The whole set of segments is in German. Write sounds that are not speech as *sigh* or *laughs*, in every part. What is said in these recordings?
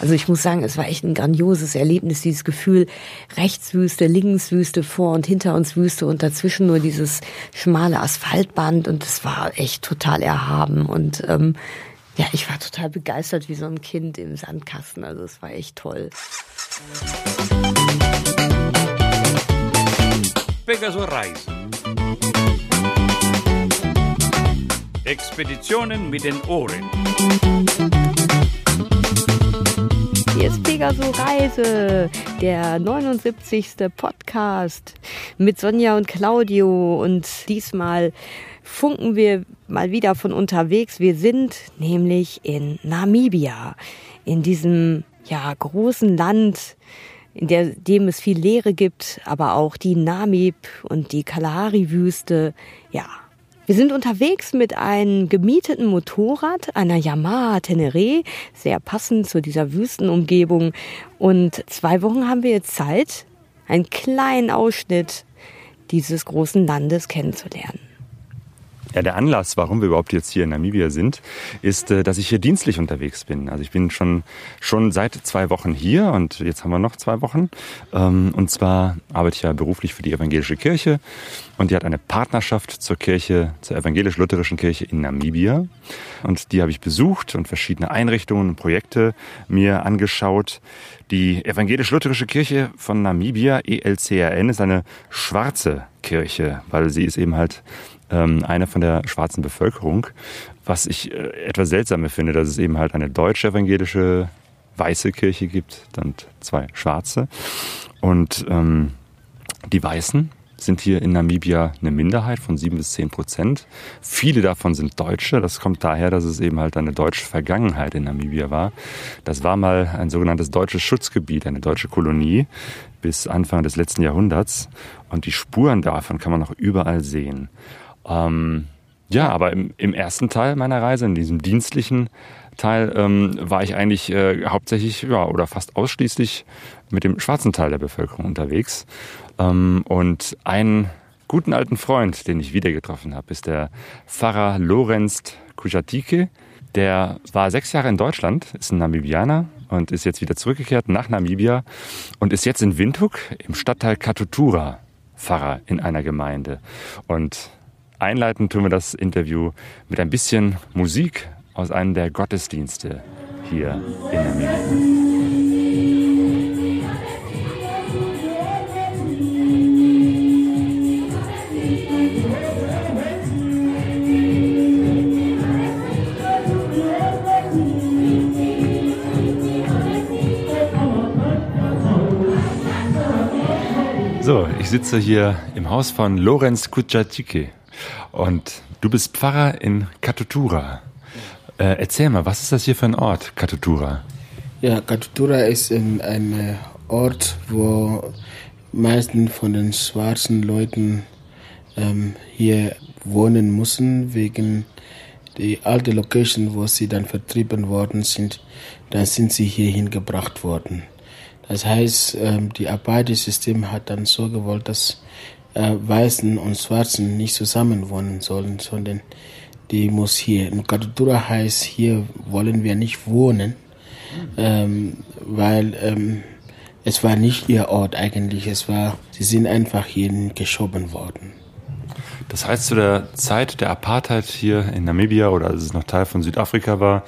Also ich muss sagen, es war echt ein grandioses Erlebnis, dieses Gefühl, rechts Wüste, links Wüste, vor und hinter uns Wüste und dazwischen nur dieses schmale Asphaltband und es war echt total erhaben und ähm, ja, ich war total begeistert wie so ein Kind im Sandkasten. Also es war echt toll. Pegasus Reisen. Expeditionen mit den Ohren. Hier ist Pegasus Reise, der 79. Podcast mit Sonja und Claudio und diesmal funken wir mal wieder von unterwegs. Wir sind nämlich in Namibia, in diesem ja großen Land, in der, dem es viel Leere gibt, aber auch die Namib und die Kalahari-Wüste. Ja, wir sind unterwegs mit einem gemieteten Motorrad, einer Yamaha Tenere, sehr passend zu dieser Wüstenumgebung. Und zwei Wochen haben wir jetzt Zeit, einen kleinen Ausschnitt dieses großen Landes kennenzulernen. Ja, der Anlass, warum wir überhaupt jetzt hier in Namibia sind, ist, äh, dass ich hier dienstlich unterwegs bin. Also ich bin schon, schon seit zwei Wochen hier und jetzt haben wir noch zwei Wochen. Ähm, und zwar arbeite ich ja beruflich für die evangelische Kirche und die hat eine Partnerschaft zur Kirche, zur evangelisch-lutherischen Kirche in Namibia. Und die habe ich besucht und verschiedene Einrichtungen und Projekte mir angeschaut. Die evangelisch-lutherische Kirche von Namibia, ELCRN, ist eine schwarze Kirche, weil sie ist eben halt ähm, eine von der schwarzen Bevölkerung. Was ich äh, etwas seltsam finde, dass es eben halt eine deutsche evangelische weiße Kirche gibt und zwei schwarze. Und ähm, die Weißen sind hier in Namibia eine Minderheit von sieben bis zehn Prozent. Viele davon sind Deutsche. Das kommt daher, dass es eben halt eine deutsche Vergangenheit in Namibia war. Das war mal ein sogenanntes deutsches Schutzgebiet, eine deutsche Kolonie bis Anfang des letzten Jahrhunderts. Und die Spuren davon kann man noch überall sehen. Ähm, ja, aber im, im, ersten Teil meiner Reise, in diesem dienstlichen Teil, ähm, war ich eigentlich äh, hauptsächlich ja, oder fast ausschließlich mit dem schwarzen Teil der Bevölkerung unterwegs. Ähm, und einen guten alten Freund, den ich wieder getroffen habe, ist der Pfarrer Lorenz Kujatike. Der war sechs Jahre in Deutschland, ist ein Namibianer und ist jetzt wieder zurückgekehrt nach Namibia und ist jetzt in Windhoek im Stadtteil Katutura Pfarrer in einer Gemeinde. Und Einleitend tun wir das Interview mit ein bisschen Musik aus einem der Gottesdienste hier in Namibia. So, ich sitze hier im Haus von Lorenz Kutschatschike. Und du bist Pfarrer in Katutura. Äh, erzähl mal, was ist das hier für ein Ort, Katutura? Ja, Katutura ist ein, ein Ort, wo meisten von den schwarzen Leuten ähm, hier wohnen müssen, wegen der alten Location, wo sie dann vertrieben worden sind, dann sind sie hierhin gebracht worden. Das heißt, ähm, die Apartheid-System hat dann so gewollt, dass äh, Weißen und Schwarzen nicht zusammen wohnen sollen, sondern die muss hier. Nukadutura heißt, hier wollen wir nicht wohnen, ähm, weil ähm, es war nicht ihr Ort eigentlich. Es war, sie sind einfach hier geschoben worden. Das heißt, zu der Zeit der Apartheid hier in Namibia oder als es noch Teil von Südafrika war,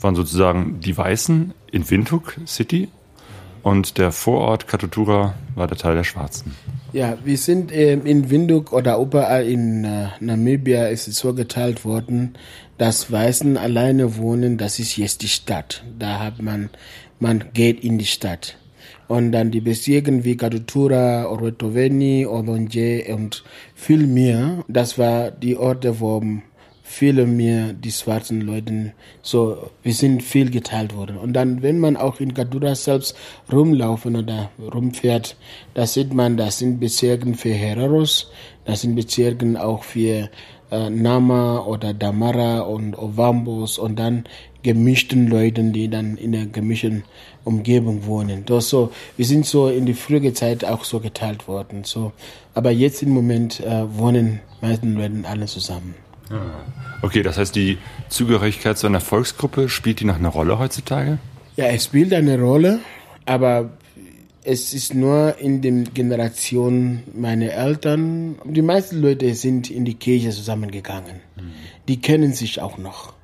waren sozusagen die Weißen in Windhoek City und der Vorort Katutura war der Teil der Schwarzen. Ja, wir sind äh, in Windhoek oder überall in äh, Namibia ist es so geteilt worden, dass Weißen alleine wohnen, das ist jetzt die Stadt. Da hat man, man geht in die Stadt. Und dann die Bezirke wie Kadutura, Orotoveni, Olonje und viel mehr, das war die Orte, wo viele mehr die schwarzen Leute so, wir sind viel geteilt worden. Und dann, wenn man auch in Kadura selbst rumlaufen oder rumfährt, da sieht man, das sind Bezirke für Hereros, das sind Bezirke auch für äh, Nama oder Damara und Ovambos und dann gemischten Leuten, die dann in der gemischten Umgebung wohnen. Das so, wir sind so in die frühe Zeit auch so geteilt worden. So, aber jetzt im Moment äh, wohnen meisten Leute alle zusammen. Okay, das heißt, die Zugehörigkeit zu einer Volksgruppe spielt die noch eine Rolle heutzutage? Ja, es spielt eine Rolle, aber es ist nur in den Generationen meiner Eltern. Die meisten Leute sind in die Kirche zusammengegangen. Die kennen sich auch noch.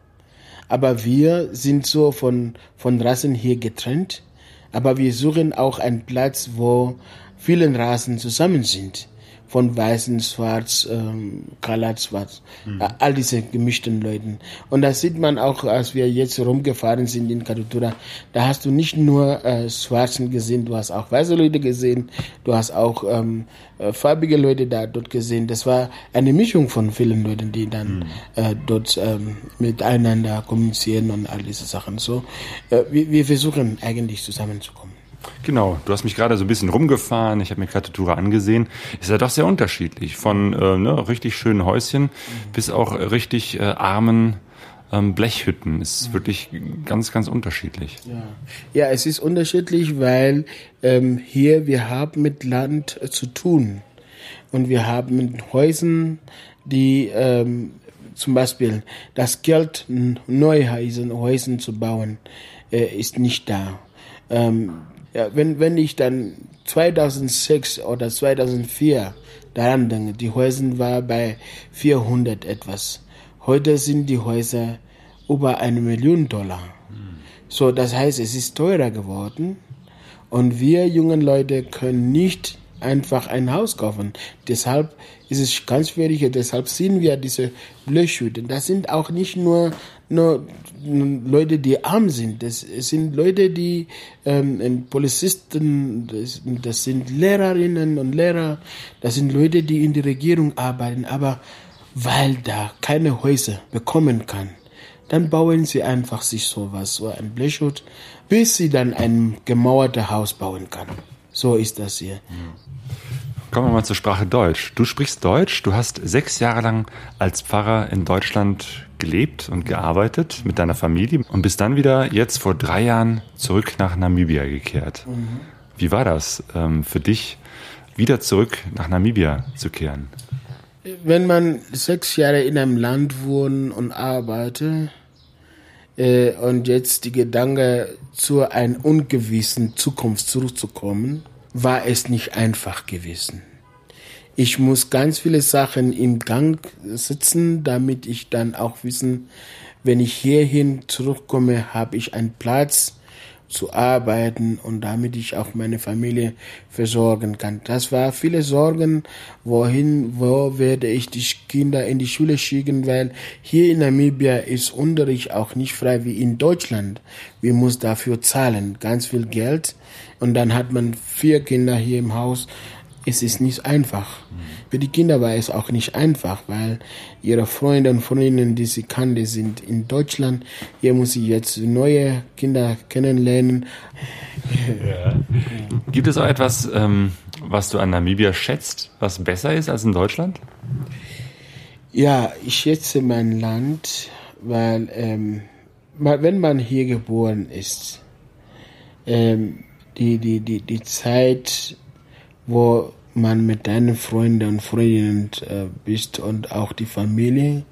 Aber wir sind so von, von Rassen hier getrennt. Aber wir suchen auch einen Platz, wo viele Rassen zusammen sind von Weißen, Schwarz, ähm, Kalat, Schwarz, mhm. all diese gemischten Leuten. Und das sieht man auch, als wir jetzt rumgefahren sind in Kadutura, da hast du nicht nur äh, Schwarzen gesehen, du hast auch weiße Leute gesehen, du hast auch ähm, äh, farbige Leute da dort gesehen. Das war eine Mischung von vielen Leuten, die dann mhm. äh, dort ähm, miteinander kommunizieren und all diese Sachen. So, äh, wir, wir versuchen eigentlich zusammenzukommen. Genau, du hast mich gerade so ein bisschen rumgefahren, ich habe mir gerade die Tour angesehen. Ist ja doch sehr unterschiedlich. Von äh, ne, richtig schönen Häuschen mhm. bis auch richtig äh, armen ähm, Blechhütten. Ist mhm. wirklich ganz, ganz unterschiedlich. Ja, ja es ist unterschiedlich, weil ähm, hier wir haben mit Land äh, zu tun. Und wir haben mit Häusern, die ähm, zum Beispiel das Geld, neue Häuser zu bauen, äh, ist nicht da. Ähm, ja, wenn, wenn ich dann 2006 oder 2004 daran denke, die Häuser waren bei 400 etwas. Heute sind die Häuser über eine Million Dollar. So, das heißt, es ist teurer geworden und wir jungen Leute können nicht einfach ein Haus kaufen. Deshalb ist es ganz schwierig, deshalb sehen wir diese Blechhütten. Das sind auch nicht nur nur Leute, die arm sind. Das sind Leute, die ähm, Polizisten, das, das sind Lehrerinnen und Lehrer, das sind Leute, die in der Regierung arbeiten, aber weil da keine Häuser bekommen kann, dann bauen sie einfach sich sowas, so ein Blechhut, bis sie dann ein gemauertes Haus bauen kann. So ist das hier. Ja. Kommen wir mal zur Sprache Deutsch. Du sprichst Deutsch, du hast sechs Jahre lang als Pfarrer in Deutschland gelebt und gearbeitet mit deiner Familie und bist dann wieder jetzt vor drei Jahren zurück nach Namibia gekehrt. Mhm. Wie war das ähm, für dich, wieder zurück nach Namibia zu kehren? Wenn man sechs Jahre in einem Land wohnt und arbeitet äh, und jetzt die Gedanke zu einer ungewissen Zukunft zurückzukommen, war es nicht einfach gewesen. Ich muss ganz viele Sachen im Gang sitzen, damit ich dann auch wissen, wenn ich hierhin zurückkomme, habe ich einen Platz zu arbeiten und damit ich auch meine Familie versorgen kann. Das war viele Sorgen, wohin, wo werde ich die Kinder in die Schule schicken, weil hier in Namibia ist Unterricht auch nicht frei wie in Deutschland. Wir muss dafür zahlen, ganz viel Geld und dann hat man vier Kinder hier im Haus. Es ist nicht einfach. Für die Kinder war es auch nicht einfach, weil ihre Freunde und Freundinnen, die sie kannte, sind in Deutschland. Hier muss sie jetzt neue Kinder kennenlernen. Ja. Gibt es auch etwas, ähm, was du an Namibia schätzt, was besser ist als in Deutschland? Ja, ich schätze mein Land, weil ähm, wenn man hier geboren ist, ähm, die, die, die, die Zeit, wo man mit deinen Freunden und Freundinnen äh, bist und auch die Familie,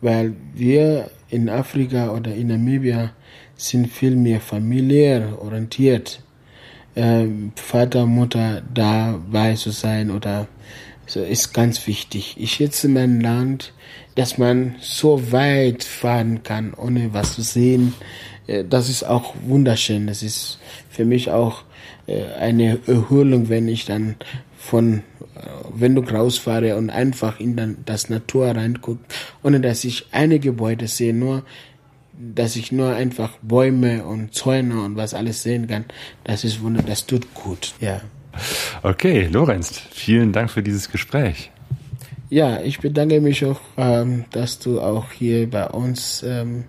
weil wir in Afrika oder in Namibia sind viel mehr familiär orientiert. Ähm, Vater, Mutter dabei zu sein oder so ist ganz wichtig. Ich schätze mein Land, dass man so weit fahren kann, ohne was zu sehen. Äh, das ist auch wunderschön. Das ist für mich auch äh, eine Erholung, wenn ich dann von äh, wenn du rausfahre und einfach in dann das Natur reingucke, ohne dass ich eine Gebäude sehe, nur dass ich nur einfach Bäume und Zäune und was alles sehen kann, das ist wunder, das tut gut, ja. Okay, Lorenz, vielen Dank für dieses Gespräch. Ja, ich bedanke mich auch, ähm, dass du auch hier bei uns ähm,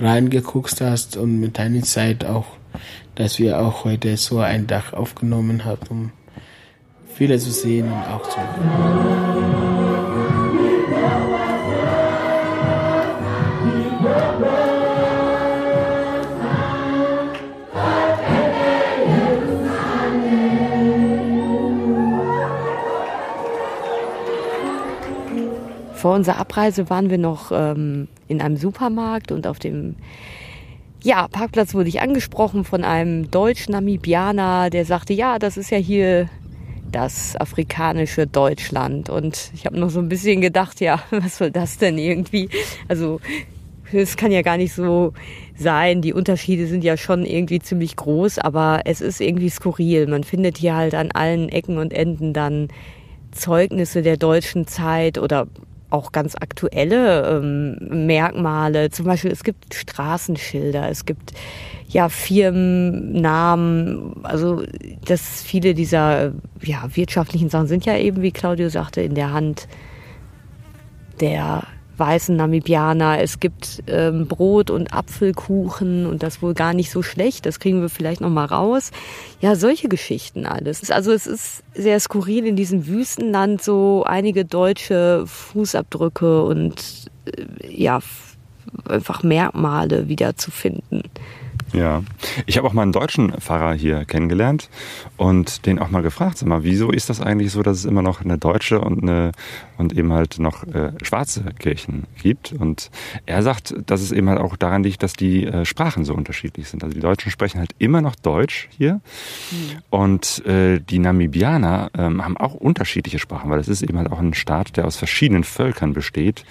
reingeguckt hast und mit deiner Zeit auch dass wir auch heute so ein Dach aufgenommen haben, um viele zu sehen und auch zu Vor unserer Abreise waren wir noch ähm, in einem Supermarkt und auf dem ja, Parkplatz wurde ich angesprochen von einem Deutsch-Namibianer, der sagte, ja, das ist ja hier das afrikanische Deutschland. Und ich habe noch so ein bisschen gedacht, ja, *laughs* was soll das denn irgendwie? Also es kann ja gar nicht so sein. Die Unterschiede sind ja schon irgendwie ziemlich groß, aber es ist irgendwie skurril. Man findet hier halt an allen Ecken und Enden dann Zeugnisse der deutschen Zeit oder auch ganz aktuelle ähm, Merkmale. Zum Beispiel, es gibt Straßenschilder, es gibt ja Firmennamen. Also, dass viele dieser ja, wirtschaftlichen Sachen sind ja eben, wie Claudio sagte, in der Hand der weißen Namibianer. Es gibt ähm, Brot und Apfelkuchen und das wohl gar nicht so schlecht. Das kriegen wir vielleicht noch mal raus. Ja, solche Geschichten alles. Also es ist sehr skurril in diesem Wüstenland so einige deutsche Fußabdrücke und äh, ja einfach Merkmale wieder zu finden. Ja, ich habe auch mal einen deutschen Pfarrer hier kennengelernt und den auch mal gefragt, sag mal, wieso ist das eigentlich so, dass es immer noch eine deutsche und eine und eben halt noch äh, schwarze Kirchen gibt? Und er sagt, dass es eben halt auch daran liegt, dass die äh, Sprachen so unterschiedlich sind. Also die Deutschen sprechen halt immer noch Deutsch hier mhm. und äh, die Namibianer ähm, haben auch unterschiedliche Sprachen, weil es ist eben halt auch ein Staat, der aus verschiedenen Völkern besteht.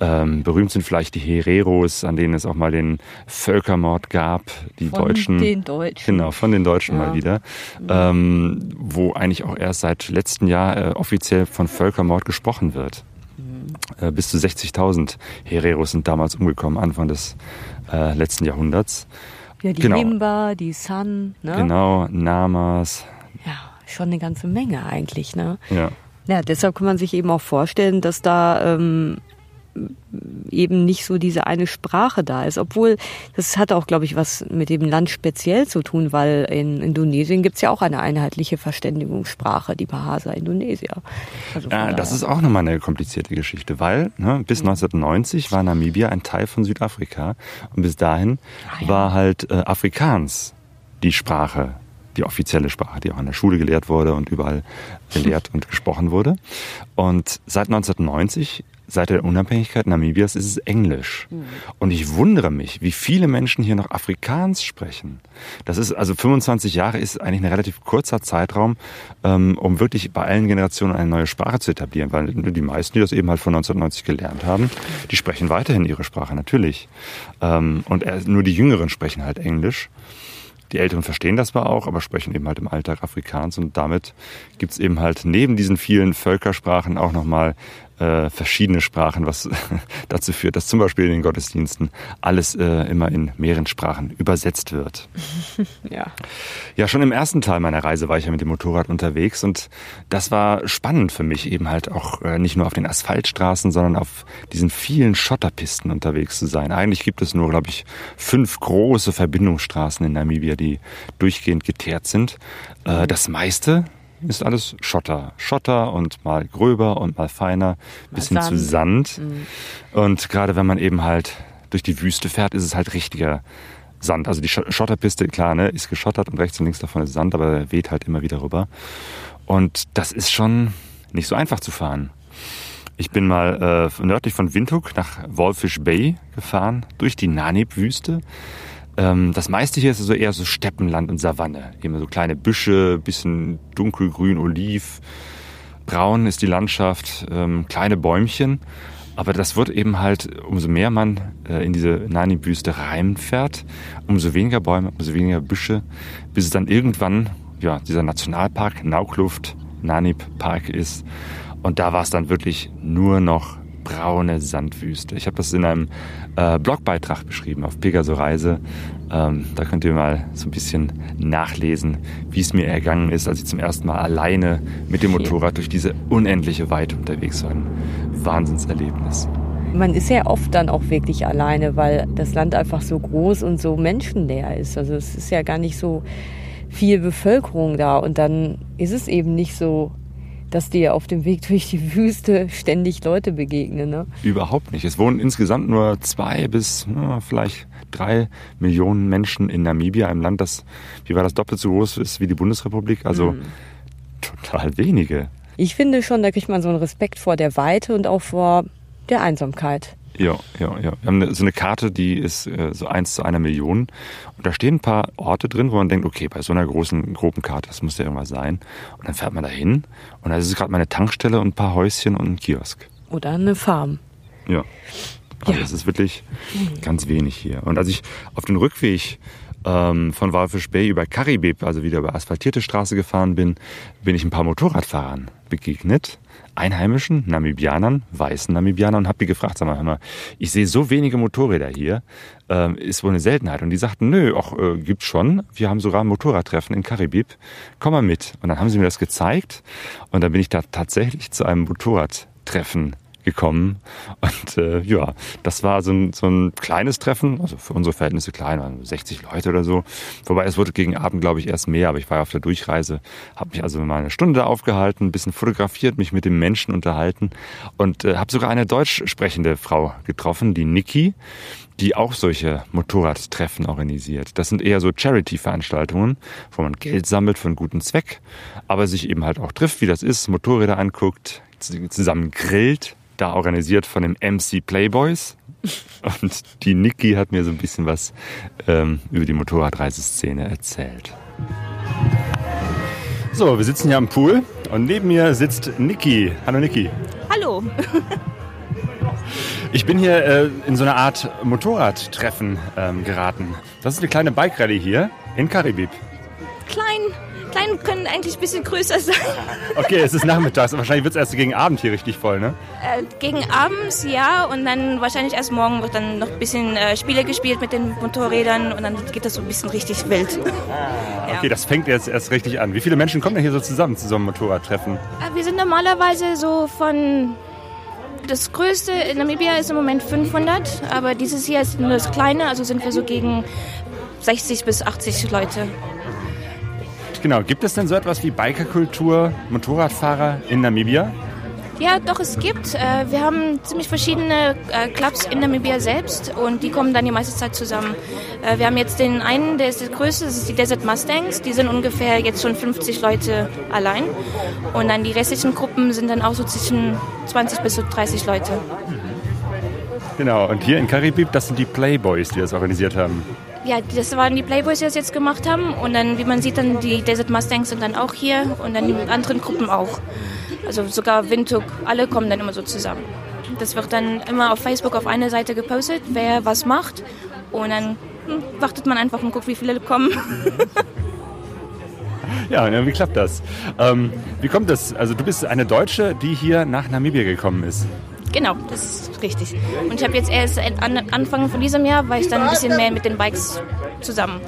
Ähm, berühmt sind vielleicht die Hereros, an denen es auch mal den Völkermord gab die von Deutschen. Von den Deutschen. Genau, von den Deutschen ja. mal wieder. Ähm, wo eigentlich auch erst seit letztem Jahr äh, offiziell von Völkermord gesprochen wird. Mhm. Äh, bis zu 60.000 Hereros sind damals umgekommen, Anfang des äh, letzten Jahrhunderts. Ja, die genau. Himba, die San, ne? Genau, Namas. Ja, schon eine ganze Menge eigentlich, ne? Ja. Ja, deshalb kann man sich eben auch vorstellen, dass da ähm, eben nicht so diese eine Sprache da ist. Obwohl, das hat auch, glaube ich, was mit dem Land speziell zu tun, weil in Indonesien gibt es ja auch eine einheitliche Verständigungssprache, die Bahasa Indonesia. Also ja, das ist auch nochmal eine komplizierte Geschichte, weil ne, bis 1990 war Namibia ein Teil von Südafrika und bis dahin ah, ja. war halt äh, Afrikaans die Sprache die offizielle Sprache, die auch in der Schule gelehrt wurde und überall gelehrt *laughs* und gesprochen wurde. Und seit 1990 seit der Unabhängigkeit Namibias ist es Englisch. Mhm. Und ich wundere mich, wie viele Menschen hier noch Afrikaans sprechen. Das ist also 25 Jahre ist eigentlich ein relativ kurzer Zeitraum, ähm, um wirklich bei allen Generationen eine neue Sprache zu etablieren, weil die meisten, die das eben halt von 1990 gelernt haben, die sprechen weiterhin ihre Sprache natürlich. Ähm, und nur die Jüngeren sprechen halt Englisch. Die Älteren verstehen das zwar auch, aber sprechen eben halt im Alltag Afrikaans und damit gibt es eben halt neben diesen vielen Völkersprachen auch nochmal äh, verschiedene Sprachen, was *laughs* dazu führt, dass zum Beispiel in den Gottesdiensten alles äh, immer in mehreren Sprachen übersetzt wird. *laughs* ja. Ja, schon im ersten Teil meiner Reise war ich ja mit dem Motorrad unterwegs und das war spannend für mich, eben halt auch äh, nicht nur auf den Asphaltstraßen, sondern auf diesen vielen Schotterpisten unterwegs zu sein. Eigentlich gibt es nur, glaube ich, fünf große Verbindungsstraßen in Namibia, die durchgehend geteert sind. Äh, das meiste ist alles Schotter. Schotter und mal gröber und mal feiner, bis hin zu Sand. Mhm. Und gerade wenn man eben halt durch die Wüste fährt, ist es halt richtiger Sand. Also die Schotterpiste, klar, ne, ist geschottert und rechts und links davon ist Sand, aber der weht halt immer wieder rüber. Und das ist schon nicht so einfach zu fahren. Ich bin mal äh, nördlich von Windhoek nach Wolfish Bay gefahren, durch die Nanib-Wüste. Ähm, das meiste hier ist so eher so Steppenland und Savanne. Immer so kleine Büsche, bisschen dunkelgrün, oliv. Braun ist die Landschaft, ähm, kleine Bäumchen. Aber das wird eben halt, umso mehr man äh, in diese Nani-Büste reinfährt, umso weniger Bäume, umso weniger Büsche, bis es dann irgendwann, ja, dieser Nationalpark, Naukluft, Nanib Park ist. Und da war es dann wirklich nur noch braune Sandwüste. Ich habe das in einem äh, Blogbeitrag beschrieben auf Pegaso Reise. Ähm, da könnt ihr mal so ein bisschen nachlesen, wie es mir ergangen ist, als ich zum ersten Mal alleine mit dem Motorrad durch diese unendliche Weite unterwegs war. Ein Wahnsinnserlebnis. Man ist ja oft dann auch wirklich alleine, weil das Land einfach so groß und so menschenleer ist. Also es ist ja gar nicht so viel Bevölkerung da und dann ist es eben nicht so dass dir auf dem Weg durch die Wüste ständig Leute begegnen. Ne? Überhaupt nicht. Es wohnen insgesamt nur zwei bis na, vielleicht drei Millionen Menschen in Namibia, einem Land, das, wie war das, doppelt so groß ist wie die Bundesrepublik. Also mhm. total wenige. Ich finde schon, da kriegt man so einen Respekt vor der Weite und auch vor der Einsamkeit. Ja, ja, ja. Wir haben eine, so eine Karte, die ist äh, so eins zu einer Million. Und da stehen ein paar Orte drin, wo man denkt, okay, bei so einer großen, groben Karte, das muss ja irgendwas sein. Und dann fährt man da hin und da ist gerade mal eine Tankstelle und ein paar Häuschen und ein Kiosk. Oder eine Farm. Ja. Also Ja. es ist wirklich ganz wenig hier. Und als ich auf den Rückweg ähm, von Walfish Bay über Karibib, also wieder über asphaltierte Straße gefahren bin, bin ich ein paar Motorradfahrern begegnet. Einheimischen, Namibianern, weißen Namibianern und habe die gefragt, sag mal, hör mal, ich sehe so wenige Motorräder hier, ähm, ist wohl eine Seltenheit. Und die sagten, nö, auch äh, gibt's schon. Wir haben sogar ein Motorradtreffen in Karibib. Komm mal mit. Und dann haben sie mir das gezeigt und dann bin ich da tatsächlich zu einem Motorradtreffen gekommen. Und äh, ja, das war so ein, so ein kleines Treffen, also für unsere Verhältnisse klein, waren 60 Leute oder so. Wobei es wurde gegen Abend, glaube ich, erst mehr, aber ich war auf der Durchreise, habe mich also mal eine Stunde da aufgehalten, ein bisschen fotografiert, mich mit dem Menschen unterhalten und äh, habe sogar eine deutsch sprechende Frau getroffen, die Niki, die auch solche Motorradtreffen organisiert. Das sind eher so Charity-Veranstaltungen, wo man Geld sammelt für einen guten Zweck, aber sich eben halt auch trifft, wie das ist, Motorräder anguckt, zusammen grillt, da organisiert von den MC Playboys. *laughs* Und die Niki hat mir so ein bisschen was ähm, über die Motorradreiseszene erzählt. So, wir sitzen hier am Pool und neben mir sitzt Niki. Hallo Niki. Hallo. *laughs* Ich bin hier äh, in so einer Art Motorradtreffen ähm, geraten. Das ist eine kleine Bike-Rallye hier in Karibib. Klein, klein können eigentlich ein bisschen größer sein. *laughs* Okay, es ist nachmittags. Wahrscheinlich wird es erst gegen Abend hier richtig voll, ne? Äh, gegen abends, ja, und dann wahrscheinlich erst morgen wird dann noch ein bisschen äh, Spiele gespielt mit den Motorrädern und dann geht das so ein bisschen richtig wild. *laughs* Ja. Okay, das fängt jetzt erst richtig an. Wie viele Menschen kommen denn hier so zusammen zu so einem Motorradtreffen? Äh, Wir sind normalerweise so von. Das größte in Namibia ist im Moment 500, aber dieses hier ist nur das kleine, also sind wir so gegen 60 bis 80 Leute. Genau, gibt es denn so etwas wie Bikerkultur, Motorradfahrer in Namibia? Ja, doch, es gibt. Äh, wir haben ziemlich verschiedene äh, Clubs in Namibia selbst und die kommen dann die meiste Zeit zusammen. Äh, wir haben jetzt den einen, der ist der größte, das ist die Desert Mustangs. Die sind ungefähr jetzt schon 50 Leute allein. Und dann die restlichen Gruppen sind dann auch so zwischen 20 bis so 30 Leute. Genau, und hier in Karibib, das sind die Playboys, die das organisiert haben. Ja, das waren die Playboys, die das jetzt gemacht haben. Und dann, wie man sieht, dann die Desert Mustangs sind dann auch hier und dann die anderen Gruppen auch. Also sogar Windhoek, alle kommen dann immer so zusammen. Das wird dann immer auf Facebook auf eine Seite gepostet, wer was macht. Und dann hm, wartet man einfach und guckt, wie viele kommen. *laughs* Ja, wie klappt das? Ähm, wie kommt das? Also du bist eine Deutsche, die hier nach Namibia gekommen ist. Genau, das ist richtig. Und ich habe jetzt erst an Anfang von diesem Jahr, war ich dann ein bisschen mehr mit den Bikes zusammen.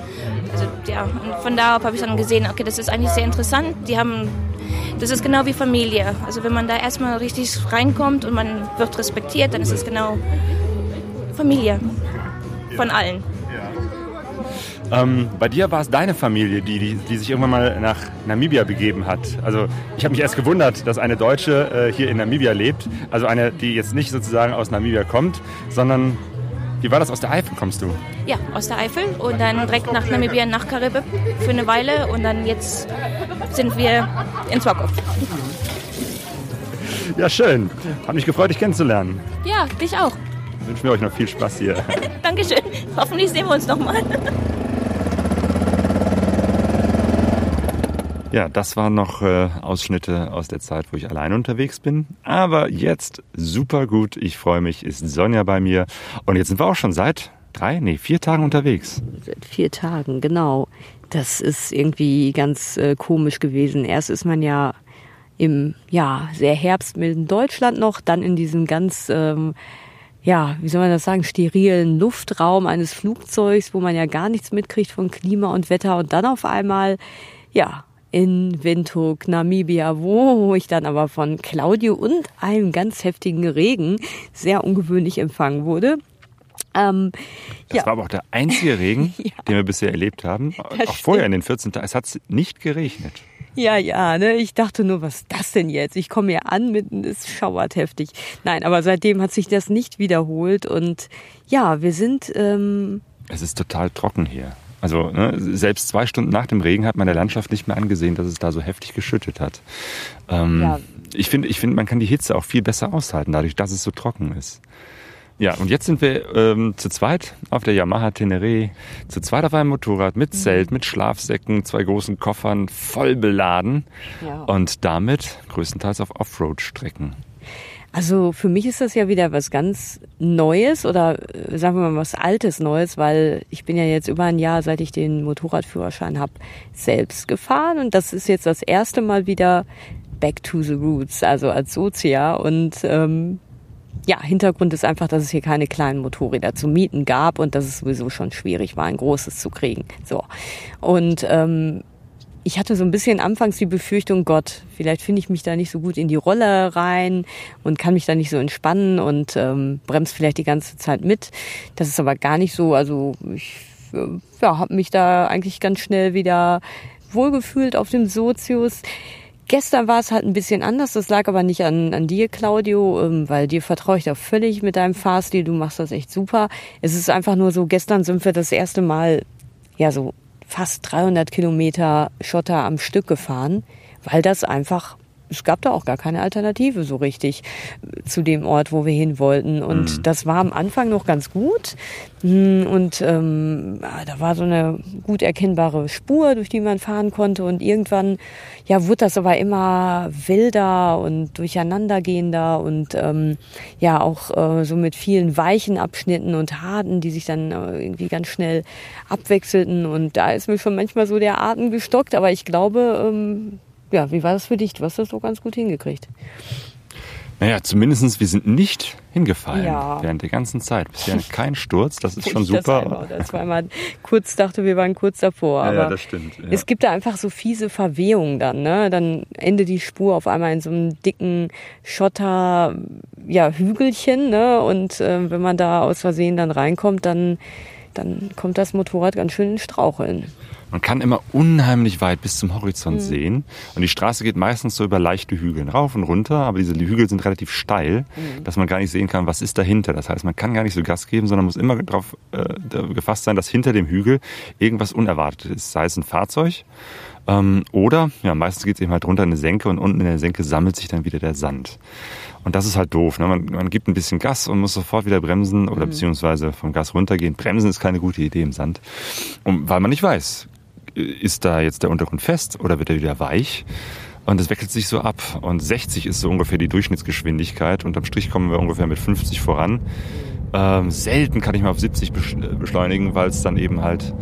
Also ja, und von da ab habe ich dann gesehen, okay, das ist eigentlich sehr interessant. Die haben, das ist genau wie Familie. Also wenn man da erstmal richtig reinkommt und man wird respektiert, dann ist es genau Familie von allen. Ähm, bei dir war es deine Familie, die, die, die sich irgendwann mal nach Namibia begeben hat. Also ich habe mich erst gewundert, dass eine Deutsche äh, hier in Namibia lebt. Also eine, die jetzt nicht sozusagen aus Namibia kommt, sondern wie war das aus der Eifel kommst du? Ja, aus der Eifel und dann direkt nach Namibia, nach Karibik für eine Weile und dann jetzt sind wir in Swakop. *laughs* Ja, schön. Hat mich gefreut, dich kennenzulernen. Ja, dich auch. Wünschen wir euch noch viel Spaß hier. *laughs* Dankeschön. Hoffentlich sehen wir uns nochmal. *laughs* Ja, das waren noch äh, Ausschnitte aus der Zeit, wo ich allein unterwegs bin. Aber jetzt super gut. Ich freue mich, ist Sonja bei mir. Und jetzt sind wir auch schon seit drei, nee, vier Tagen unterwegs. Seit vier Tagen, genau. Das ist irgendwie ganz äh, komisch gewesen. Erst ist man ja im ja sehr herbstmilden Deutschland noch, dann in diesem ganz ähm, ja, wie soll man das sagen, sterilen Luftraum eines Flugzeugs, wo man ja gar nichts mitkriegt von Klima und Wetter und dann auf einmal ja in Windhoek, Namibia, wo ich dann aber von Claudio und einem ganz heftigen Regen sehr ungewöhnlich empfangen wurde. Ähm, Das ja. war aber auch der einzige Regen, *laughs* Ja. den wir bisher erlebt haben. auch stimmt. vorher in den 14 Tagen. Es hat nicht geregnet. Ja, ja, ne? Ich dachte nur, was ist das denn jetzt? Ich komme hier an, mitten es schauert heftig. Nein, aber seitdem hat sich das nicht wiederholt und ja, wir sind ähm, Es ist total trocken hier. Also ne, selbst zwei Stunden nach dem Regen hat man der Landschaft nicht mehr angesehen, dass es da so heftig geschüttet hat. Ähm, Ja. Ich finde, ich finde, man kann die Hitze auch viel besser aushalten, dadurch, dass es so trocken ist. Ja, und jetzt sind wir ähm, zu zweit auf der Yamaha Teneré, zu zweit auf einem Motorrad mit Zelt, mit Schlafsäcken, zwei großen Koffern, voll beladen. Ja. und damit größtenteils auf Offroad-Strecken. Also für mich ist das ja wieder was ganz Neues oder äh, sagen wir mal was Altes Neues, weil ich bin ja jetzt über ein Jahr, seit ich den Motorradführerschein habe, selbst gefahren. Und das ist jetzt das erste Mal wieder Back to the Roots, also als Sozia und ähm, ja, Hintergrund ist einfach, dass es hier keine kleinen Motorräder zu mieten gab und dass es sowieso schon schwierig war, ein großes zu kriegen. So. Und ähm, ich hatte so ein bisschen anfangs die Befürchtung, Gott, vielleicht finde ich mich da nicht so gut in die Rolle rein und kann mich da nicht so entspannen und ähm, bremst vielleicht die ganze Zeit mit. Das ist aber gar nicht so. Also ich äh, ja, habe mich da eigentlich ganz schnell wieder wohlgefühlt auf dem Sozius. Gestern war es halt ein bisschen anders, das lag aber nicht an, an dir, Claudio, ähm, weil dir vertraue ich da völlig mit deinem Fahrstil, du machst das echt super. Es ist einfach nur so, gestern sind wir das erste Mal, ja so fast 300 Kilometer Schotter am Stück gefahren, weil das einfach, es gab da auch gar keine Alternative so richtig äh, zu dem Ort, wo wir hin wollten. Und das war am Anfang noch ganz gut. Mm, Und ähm, da war so eine gut erkennbare Spur, durch die man fahren konnte. Und irgendwann, ja, wurde das aber immer wilder und durcheinandergehender und ähm, ja auch äh, so mit vielen weichen Abschnitten und harten, die sich dann äh, irgendwie ganz schnell abwechselten. Und da ist mir schon manchmal so der Atem gestockt. Aber ich glaube, ähm, ja, wie war das für dich? Du hast das so ganz gut hingekriegt. Naja, zumindestens wir sind nicht hingefallen Ja. während der ganzen Zeit. Bisher kein Sturz, das ist schon ich *laughs* Das super. einmal oder zweimal kurz dachte, wir waren kurz davor. Ja, aber ja, das stimmt. Ja. Es gibt da einfach so fiese Verwehungen dann, ne? Dann endet die Spur auf einmal in so einem dicken Schotter, ja, Hügelchen, ne? Und äh, wenn man da aus Versehen dann reinkommt, dann, dann kommt das Motorrad ganz schön in Straucheln. Man kann immer unheimlich weit bis zum Mhm. Horizont sehen. Und die Straße geht meistens so über leichte Hügel rauf und runter, aber diese Hügel sind relativ steil, Mhm. dass man gar nicht sehen kann, was ist dahinter. Das heißt, man kann gar nicht so Gas geben, sondern muss immer darauf äh, gefasst sein, dass hinter dem Hügel irgendwas Unerwartetes ist. Sei es ein Fahrzeug ähm, oder, ja, meistens geht es eben halt runter in eine Senke und unten in der Senke sammelt sich dann wieder der Sand. Und das ist halt doof. Ne? Man, man gibt ein bisschen Gas und muss sofort wieder bremsen oder beziehungsweise vom Gas runtergehen. Bremsen ist keine gute Idee im Sand, und, weil man nicht weiß, ist da jetzt der Untergrund fest oder wird er wieder weich? Und es wechselt sich so ab. Und 60 ist so ungefähr die Durchschnittsgeschwindigkeit. Unterm Strich kommen wir ungefähr mit 50 voran. Ähm, selten kann ich mal auf 70 besch- äh, beschleunigen, weil es dann eben halt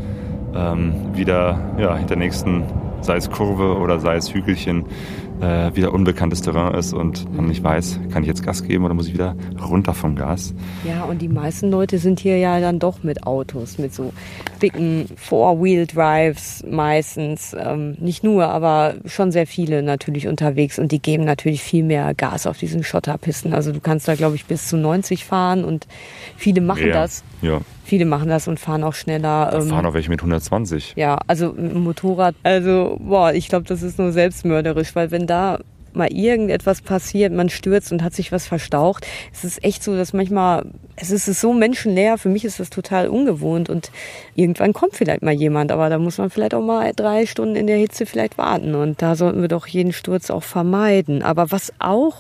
ähm, wieder ja, hinter der nächsten, sei es Kurve oder sei es Hügelchen, äh, wieder unbekanntes Terrain ist und man nicht weiß, kann ich jetzt Gas geben oder muss ich wieder runter vom Gas. Ja, und die meisten Leute sind hier ja dann doch mit Autos, mit so dicken Four-Wheel-Drives meistens. Ähm, nicht nur, aber schon sehr viele natürlich unterwegs und die geben natürlich viel mehr Gas auf diesen Schotterpisten. Also du kannst da, glaube ich, bis zu 90 fahren und viele machen Mehr. das. Ja, Viele machen das und fahren auch schneller. da ähm, fahren auch welche mit 120. ja, also mit dem Motorrad, also boah, ich glaube, das ist nur selbstmörderisch, weil wenn da mal irgendetwas passiert, man stürzt und hat sich was verstaucht, es ist echt so, dass manchmal, es ist so menschenleer, für mich ist das total ungewohnt und irgendwann kommt vielleicht mal jemand, aber da muss man vielleicht auch mal drei Stunden in der Hitze vielleicht warten und da sollten wir doch jeden Sturz auch vermeiden. Aber was auch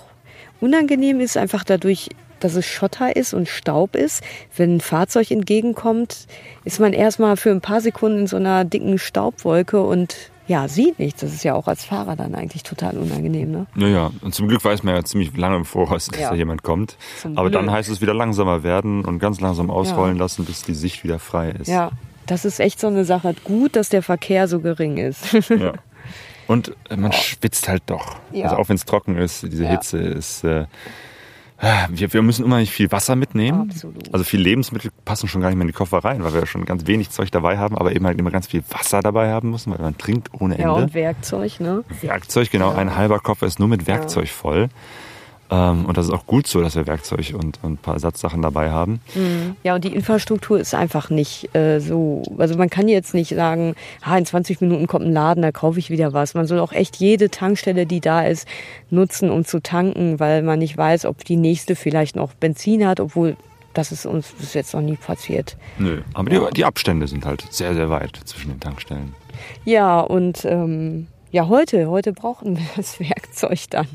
unangenehm ist, einfach dadurch, dass es Schotter ist und Staub ist. Wenn ein Fahrzeug entgegenkommt, ist man erstmal für ein paar Sekunden in so einer dicken Staubwolke und ja, sieht nichts. Das ist ja auch als Fahrer dann eigentlich total unangenehm, ne? Naja, und zum Glück weiß man ja ziemlich lange im Voraus, dass Ja. da jemand kommt. Zum Aber dann Glück. heißt es wieder langsamer werden und ganz langsam ausrollen lassen, bis die Sicht wieder frei ist. Ja, das ist echt so eine Sache. Gut, dass der Verkehr so gering ist. *laughs* Ja. Und äh, man schwitzt halt doch. Ja. Also auch wenn es trocken ist, diese Ja. Hitze ist. Äh, wir, wir müssen immer nicht viel Wasser mitnehmen. Absolut. Also viel Lebensmittel passen schon gar nicht mehr in die Koffer rein, weil wir ja schon ganz wenig Zeug dabei haben, aber eben halt immer ganz viel Wasser dabei haben müssen, weil man trinkt ohne ja, Ende. und Werkzeug, ne? Werkzeug, genau, ein halber Koffer ist nur mit Werkzeug voll. Ähm, und das ist auch gut so, dass wir Werkzeug und, und ein paar Ersatzsachen dabei haben. Ja, und die Infrastruktur ist einfach nicht äh, so. Also man kann jetzt nicht sagen, ah, in 20 Minuten kommt ein Laden, da kaufe ich wieder was. Man soll auch echt jede Tankstelle, die da ist, nutzen, um zu tanken, weil man nicht weiß, ob die nächste vielleicht noch Benzin hat, obwohl das ist uns bis jetzt noch nie passiert. Nö. Aber die, die Abstände sind halt sehr, sehr weit zwischen den Tankstellen. Ja, und ähm, ja, heute, heute brauchen wir *laughs* das Werkzeug dann.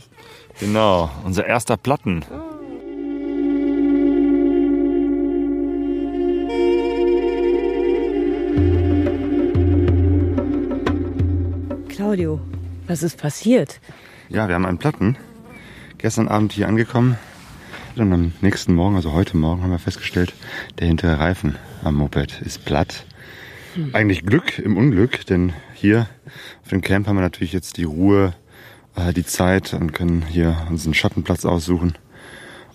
Genau, unser erster Platten. Claudio, was ist passiert? Ja, wir haben einen Platten. Gestern Abend hier angekommen. Und am nächsten Morgen, also heute Morgen, haben wir festgestellt, der hintere Reifen am Moped ist platt. Hm. Eigentlich Glück im Unglück, denn hier auf dem Camp haben wir natürlich jetzt die Ruhe äh, die Zeit und können hier uns einen Schattenplatz aussuchen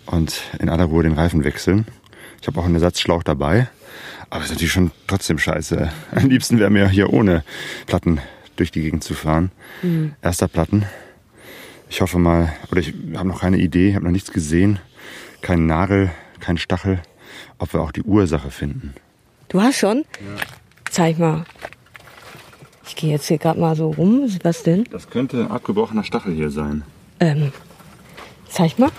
und in aller Ruhe den Reifen wechseln. Ich habe auch einen Ersatzschlauch dabei, aber ist natürlich schon trotzdem scheiße. *laughs* Am liebsten wäre mir hier ohne Platten durch die Gegend zu fahren. Erster Platten. Ich hoffe mal, oder ich habe noch keine Idee, habe noch nichts gesehen, kein Nagel, kein Stachel, ob wir auch die Ursache finden. Du hast schon? Zeig mal. Ich gehe jetzt hier gerade mal so rum. Was denn? Das könnte ein abgebrochener Stachel hier sein. Ähm, zeig mal.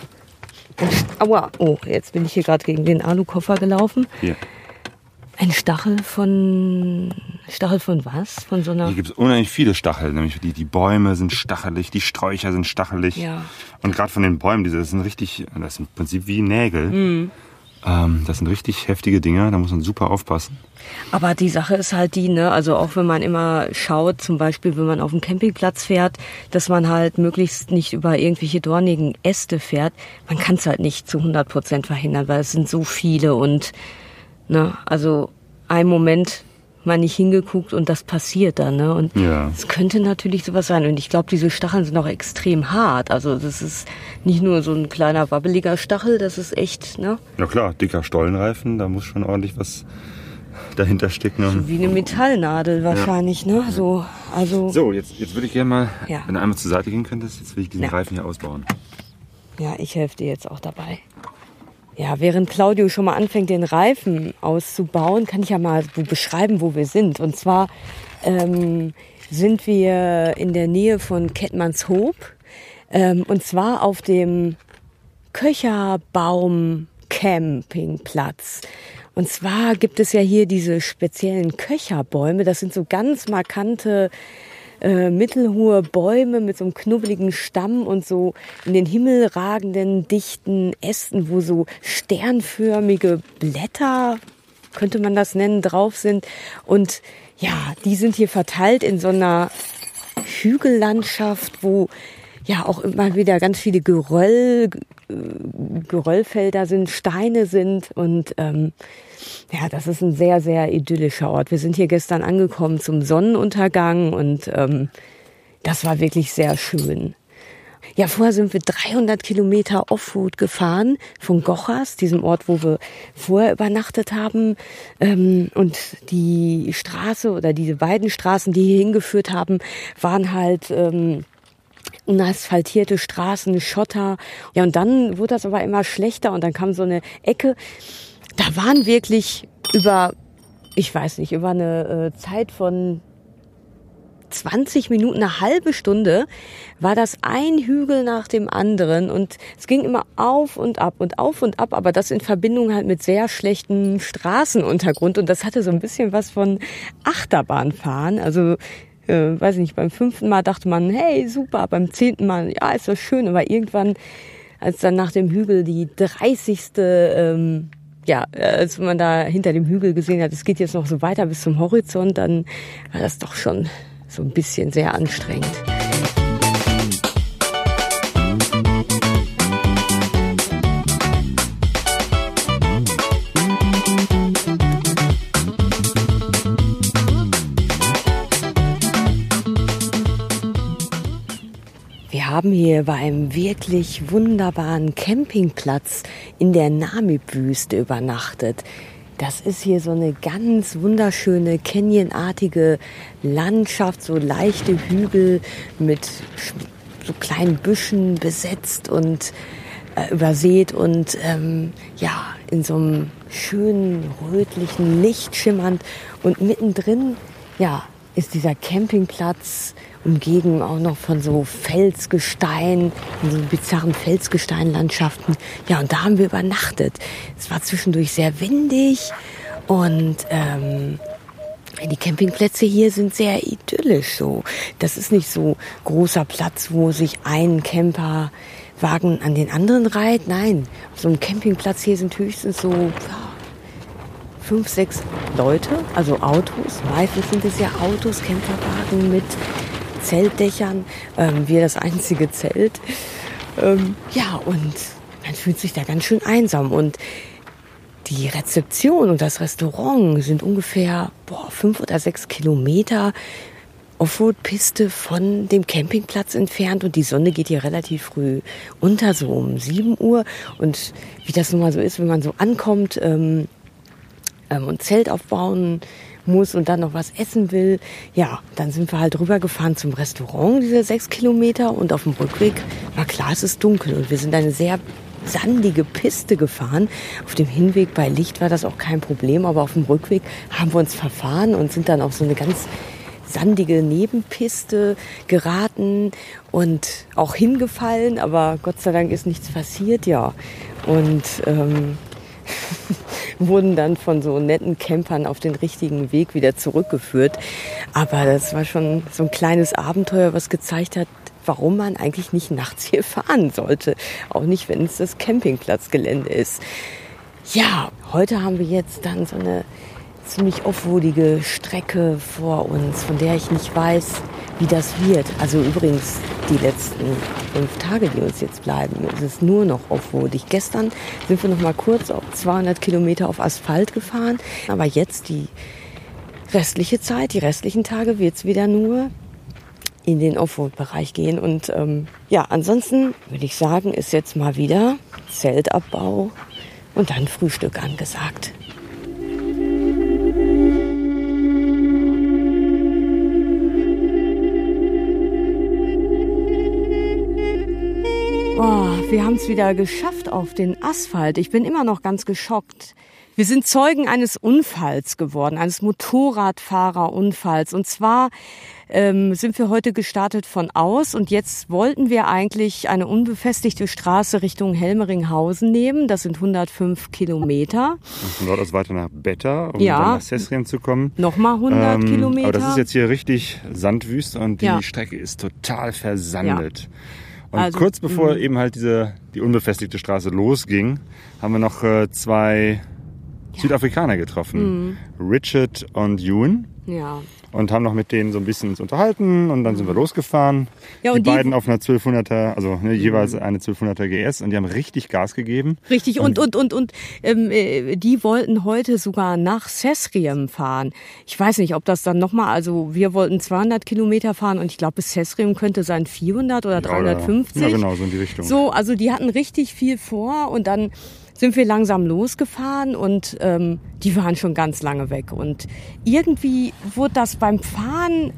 Aua. Oh, jetzt bin ich hier gerade gegen den Alukoffer gelaufen. Hier. Ein Stachel von. Stachel von was? Von so einer. Hier gibt es unheimlich viele Stachel. Nämlich die, die Bäume sind stachelig, die Sträucher sind stachelig. Ja. Und gerade von den Bäumen, das sind richtig, das sind im Prinzip wie Nägel. Mhm. Ähm, das sind richtig heftige Dinger, da muss man super aufpassen. Aber die Sache ist halt die, ne, also auch wenn man immer schaut, zum Beispiel wenn man auf dem Campingplatz fährt, dass man halt möglichst nicht über irgendwelche dornigen Äste fährt, man kann es halt nicht zu 100 Prozent verhindern, weil es sind so viele und, ne, also ein Moment mal nicht hingeguckt und das passiert dann, ne, und Ja. es könnte natürlich sowas sein und ich glaube, diese Stacheln sind auch extrem hart, also das ist nicht nur so ein kleiner wabbeliger Stachel, das ist echt, ne, Ja klar, dicker Stollenreifen, da muss schon ordentlich was dahinter stecken. um- wie eine Metallnadel wahrscheinlich, ne, so, also. So, jetzt, jetzt würde ich gerne mal, Ja. wenn du einmal zur Seite gehen könntest, jetzt will ich diesen Ja. Reifen hier ausbauen. Ja, ich helfe dir jetzt auch dabei. Ja, während Claudio schon mal anfängt, den Reifen auszubauen, kann ich ja mal beschreiben, wo wir sind. Und zwar ähm, sind wir in der Nähe von Kettmannshoop. Ähm, und zwar auf dem Köcherbaum Campingplatz. Und zwar gibt es ja hier diese speziellen Köcherbäume. Das sind so ganz markante äh, mittelhohe Bäume mit so einem knubbeligen Stamm und so in den Himmel ragenden, dichten Ästen, wo so sternförmige Blätter, könnte man das nennen, drauf sind. Und ja, die sind hier verteilt in so einer Hügellandschaft, wo ja auch immer wieder ganz viele Geröll, Geröllfelder sind, Steine sind und ähm, ja, das ist ein sehr, sehr idyllischer Ort. Wir sind hier gestern angekommen zum Sonnenuntergang und ähm, das war wirklich sehr schön. Ja, vorher sind wir 300 Kilometer Offroad gefahren von Gochas, diesem Ort, wo wir vorher übernachtet haben. Ähm, und die Straße oder diese beiden Straßen, die hier hingeführt haben, waren halt ähm, unasphaltierte Straßen, Schotter. Ja, und dann wurde das aber immer schlechter und dann kam so eine Ecke. Da waren wirklich über, ich weiß nicht, über eine äh, Zeit von 20 Minuten, eine halbe Stunde, war das ein Hügel nach dem anderen und es ging immer auf und ab und auf und ab, aber das in Verbindung halt mit sehr schlechtem Straßenuntergrund und das hatte so ein bisschen was von Achterbahnfahren, also äh, weiß ich nicht, beim fünften Mal dachte man, hey, super, beim zehnten Mal, ja, ist das schön, aber irgendwann, als dann nach dem Hügel die 30. Ähm, ja, als man da hinter dem Hügel gesehen hat, es geht jetzt noch so weiter bis zum Horizont, dann war das doch schon so ein bisschen sehr anstrengend. Haben hier bei einem wirklich wunderbaren Campingplatz in der Namib-Wüste übernachtet. Das ist hier so eine ganz wunderschöne Canyonartige Landschaft, so leichte Hügel mit so kleinen Büschen besetzt und äh, übersät und ähm, ja, in so einem schönen rötlichen Licht schimmernd. Und mittendrin, ja, ist dieser Campingplatz umgeben auch noch von so Felsgestein, von so bizarren Felsgesteinlandschaften. Ja, und da haben wir übernachtet. Es war zwischendurch sehr windig und ähm, die Campingplätze hier sind sehr idyllisch so. Das ist nicht so großer Platz, wo sich ein Camperwagen an den anderen reiht. Nein, auf so einem Campingplatz hier sind höchstens so ja, fünf, sechs Leute, also Autos. Meistens sind es ja Autos, Camperwagen mit Zeltdächern. Ähm, wir das einzige Zelt. Ähm, ja, und man fühlt sich da ganz schön einsam. Und die Rezeption und das Restaurant sind ungefähr boah, fünf oder sechs Kilometer Offroad-Piste von dem Campingplatz entfernt und die Sonne geht hier relativ früh unter, so um 7 Uhr. Und wie das nun mal so ist, wenn man so ankommt ähm, ähm, und Zelt aufbauen muss und dann noch was essen will, ja, dann sind wir halt rübergefahren zum Restaurant, diese sechs Kilometer. Und auf dem Rückweg war klar, es ist dunkel und wir sind eine sehr sandige Piste gefahren. Auf dem Hinweg bei Licht war das auch kein Problem, aber auf dem Rückweg haben wir uns verfahren und sind dann auf so eine ganz sandige Nebenpiste geraten und auch hingefallen, aber Gott sei Dank ist nichts passiert, ja. Und ähm, *laughs* wurden dann von so netten Campern auf den richtigen Weg wieder zurückgeführt. Aber das war schon so ein kleines Abenteuer, was gezeigt hat, warum man eigentlich nicht nachts hier *laughs* fahren sollte. Auch nicht, wenn es das Campingplatzgelände ist. Ja, heute haben wir jetzt dann so eine ziemlich offroadige Strecke vor uns, von der ich nicht weiß, wie das wird. Also übrigens die letzten fünf Tage, die uns jetzt bleiben, ist es nur noch offroadig. Gestern sind wir noch mal kurz auf 200 Kilometer auf Asphalt gefahren, aber jetzt die restliche Zeit, die restlichen Tage wird es wieder nur in den Offroad-Bereich gehen. Und ähm, ja, ansonsten würde ich sagen, ist jetzt mal wieder Zeltabbau und dann Frühstück angesagt. Oh, wir haben es wieder geschafft auf den Asphalt. Ich bin immer noch ganz geschockt. Wir sind Zeugen eines Unfalls geworden, eines Motorradfahrerunfalls. Und zwar ähm, sind wir heute gestartet von aus und jetzt wollten wir eigentlich eine unbefestigte Straße Richtung Helmeringhausen nehmen. Das sind 105 Kilometer. Und von dort aus weiter nach Betta, um Ja. dann nach Sesrien zu kommen. Nochmal 100 Ähm, Kilometer. Aber das ist jetzt hier richtig Sandwüste und die Ja. Strecke ist total versandet. Und Also, kurz bevor mhm. eben halt diese die unbefestigte Straße losging, haben wir noch äh, zwei Südafrikaner getroffen, Richard und Ewan. ja. Und haben noch mit denen so ein bisschen uns unterhalten und dann sind wir losgefahren. Mhm. Ja, die und die- beiden auf einer 1200er, also ne, jeweils eine 1200er GS und die haben richtig Gas gegeben. Richtig, und, und, und, und ähm, äh, die wollten heute sogar nach Sesriem fahren. Ich weiß nicht, ob das dann nochmal, also wir wollten 200 Kilometer fahren und ich glaube, bis Sesriem könnte sein 400 oder Ja, oder- 350. Ja, genau, so in die Richtung. So, also die hatten richtig viel vor und dann sind wir langsam losgefahren und ähm, die waren schon ganz lange weg. Und irgendwie wurde das beim Fahren,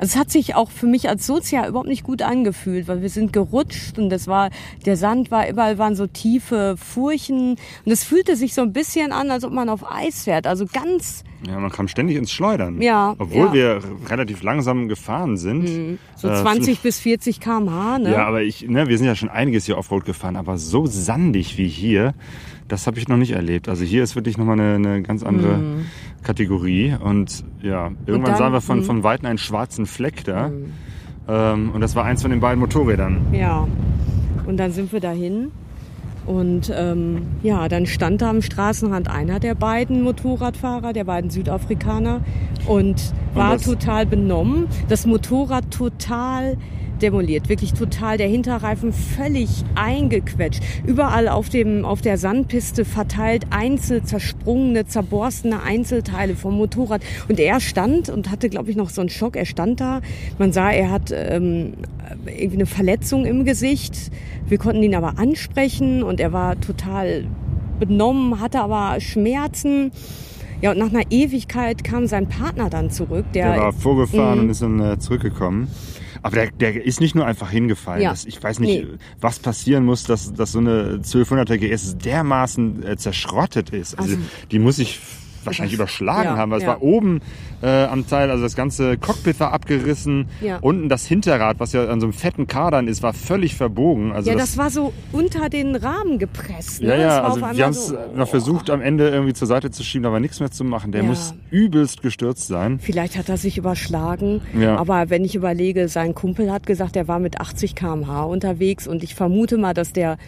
also es hat sich auch für mich als Sozial überhaupt nicht gut angefühlt, weil wir sind gerutscht und das war, der Sand war, überall waren so tiefe Furchen und es fühlte sich so ein bisschen an, als ob man auf Eis fährt. Also ganz, Ja, man kam ständig ins Schleudern. Ja, Obwohl ja. wir relativ langsam gefahren sind. so Äh, 20 *laughs* bis 40 kmh, ne? Ja, aber ich, ne, wir sind ja schon einiges hier Offroad gefahren, aber so sandig wie hier, das habe ich noch nicht erlebt. Also hier ist wirklich nochmal eine, eine ganz andere Kategorie. Und ja, irgendwann dann- sahen wir von, mhm. von Weitem einen schwarzen Fleck da. Ähm, und das war eins von den beiden Motorrädern. Ja, und dann sind wir dahin. Und ähm, ja, dann stand da am Straßenrand einer der beiden Motorradfahrer, der beiden Südafrikaner, und war das- total benommen. Das Motorrad total demoliert, wirklich total. Der Hinterreifen völlig eingequetscht. Überall auf, dem, auf der Sandpiste verteilt einzel zersprungene, zerborstene Einzelteile vom Motorrad. Und er stand und hatte, glaube ich, noch so einen Schock. Er stand da. Man sah, er hat ähm, irgendwie eine Verletzung im Gesicht. Wir konnten ihn aber ansprechen und er war total benommen, hatte aber Schmerzen. Ja, und nach einer Ewigkeit kam sein Partner dann zurück. Der, Der war vorgefahren Mhm. und ist dann äh, zurückgekommen. Aber der, der ist nicht nur einfach hingefallen. Ja. Das, ich weiß nicht, Nee. was passieren muss, dass, dass so eine 1200er GS dermaßen äh, zerschrottet ist. Also, Also- die muss ich wahrscheinlich überschlagen Ja, haben, weil es ja. war oben äh, am Teil, also das ganze Cockpit war abgerissen. Ja. Unten das Hinterrad, was ja an so einem fetten Kadern ist, war völlig verbogen. Also ja, das, war so unter den Rahmen gepresst. Ne? ja, Das ja, also wir haben es so, noch oh. versucht, am Ende irgendwie zur Seite zu schieben, aber nichts mehr zu machen. Der muss übelst gestürzt sein. Vielleicht hat er sich überschlagen. Aber wenn ich überlege, sein Kumpel hat gesagt, er war mit 80 km/h unterwegs und ich vermute mal, dass der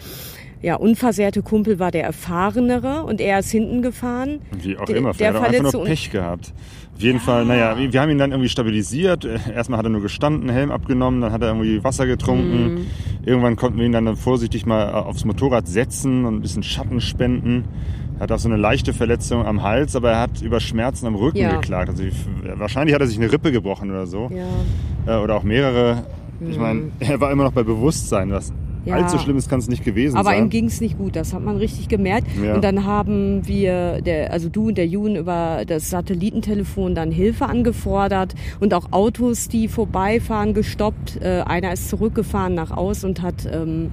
ja, unversehrte Kumpel war der erfahrenere und er ist hinten gefahren. Wie auch Der- immer, der hat einfach nur Pech gehabt. Auf jeden Fall, naja, wir haben ihn dann irgendwie stabilisiert. Äh, Erstmal hat er nur gestanden, Helm abgenommen, dann hat er irgendwie Wasser getrunken. Mhm. Irgendwann konnten wir ihn dann, vorsichtig mal äh, aufs Motorrad setzen und ein bisschen Schatten spenden. Er hat auch so eine leichte Verletzung am Hals, aber er hat über Schmerzen am Rücken Ja. geklagt. Also ich- wahrscheinlich hat er sich eine Rippe gebrochen oder so. Ja. Äh, Oder auch mehrere. Ich meine, er war immer noch bei Bewusstsein. Was Mhm. Ja. allzu Schlimmes kann es nicht gewesen Aber sein. ihm ging's nicht gut, das hat man richtig gemerkt. Ja. Und dann haben wir, der, also du und der Jun, über das Satellitentelefon dann Hilfe angefordert und auch Autos, die vorbeifahren, gestoppt. Äh, einer ist zurückgefahren nach Aus und hat ähm,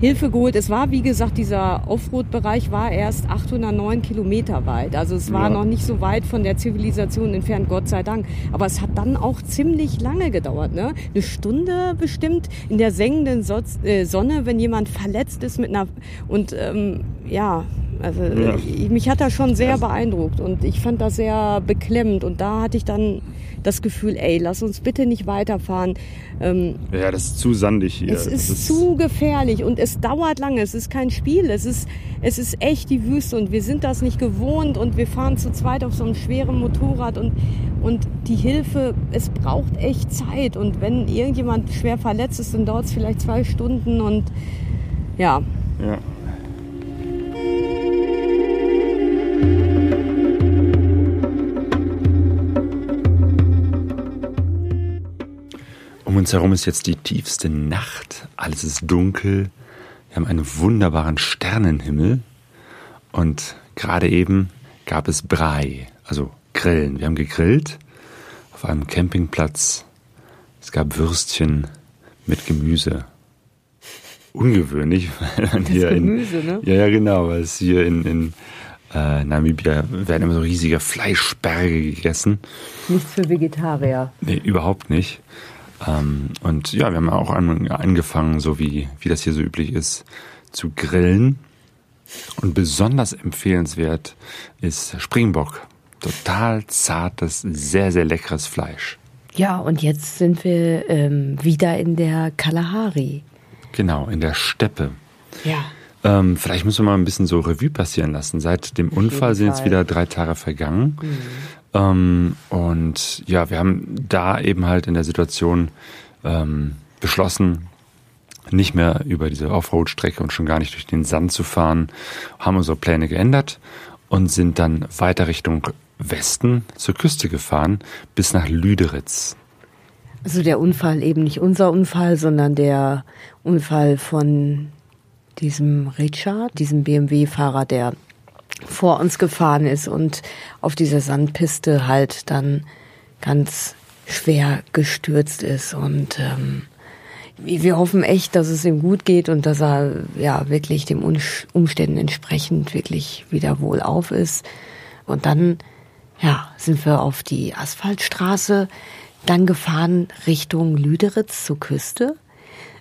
Hilfe geholt. Es war, wie gesagt, dieser Offroad-Bereich war erst 809 Kilometer weit. Also es war Ja. noch nicht so weit von der Zivilisation entfernt, Gott sei Dank. Aber es hat dann auch ziemlich lange gedauert. Ne? Eine Stunde bestimmt in der sengenden so äh, Sonne, wenn jemand verletzt ist mit einer... Und ähm, ja, also Ja. Ich, mich hat das schon sehr beeindruckt und ich fand das sehr beklemmend. Und da hatte ich dann das Gefühl, ey, lass uns bitte nicht weiterfahren. Ähm, ja, das ist zu sandig hier. es ist, Das zu gefährlich und es dauert lange. Es ist kein Spiel. Es ist, es ist echt die Wüste und wir sind das nicht gewohnt und wir fahren zu zweit auf so einem schweren Motorrad und, und die Hilfe, es braucht echt Zeit. Und wenn irgendjemand schwer verletzt ist, dann dauert es vielleicht zwei Stunden und ja, Ja. Um uns herum ist jetzt die tiefste Nacht. Alles ist dunkel. Wir haben einen wunderbaren Sternenhimmel. Und gerade eben gab es Brei, also Grillen. Wir haben gegrillt auf einem Campingplatz. Es gab Würstchen mit Gemüse. Ungewöhnlich, *laughs* weil man hier Gemüse, in, ne? Ja, ja, genau, weil es hier in, in äh, Namibia werden immer so riesige Fleischberge gegessen. nichts für Vegetarier. Nee, überhaupt nicht. Ähm, und ja, wir haben auch an, angefangen, so wie, wie das hier so üblich ist, zu grillen. Und besonders empfehlenswert ist Springbock. Total zartes, sehr, sehr leckeres Fleisch. Ja, und jetzt sind wir ähm, wieder in der Kalahari. Genau, in der Steppe. Ja. Ähm, vielleicht müssen wir mal ein bisschen so Revue passieren lassen. Seit dem Unfall sind jetzt wieder drei Tage vergangen. Ähm, und ja, wir haben da eben halt in der Situation ähm, beschlossen, nicht mehr über diese Offroad-Strecke und schon gar nicht durch den Sand zu fahren, haben unsere Pläne geändert und sind dann weiter Richtung Westen zur Küste gefahren bis nach Lüderitz. Also der Unfall eben nicht unser Unfall, sondern der Unfall von diesem Richard, diesem BMW-Fahrer, der vor uns gefahren ist und auf dieser Sandpiste halt dann ganz schwer gestürzt ist. Und ähm, wir hoffen echt, dass es ihm gut geht und dass er ja wirklich dem Umständen entsprechend wirklich wieder wohlauf ist. Und dann ja, sind wir auf die Asphaltstraße dann gefahren Richtung Lüderitz zur Küste.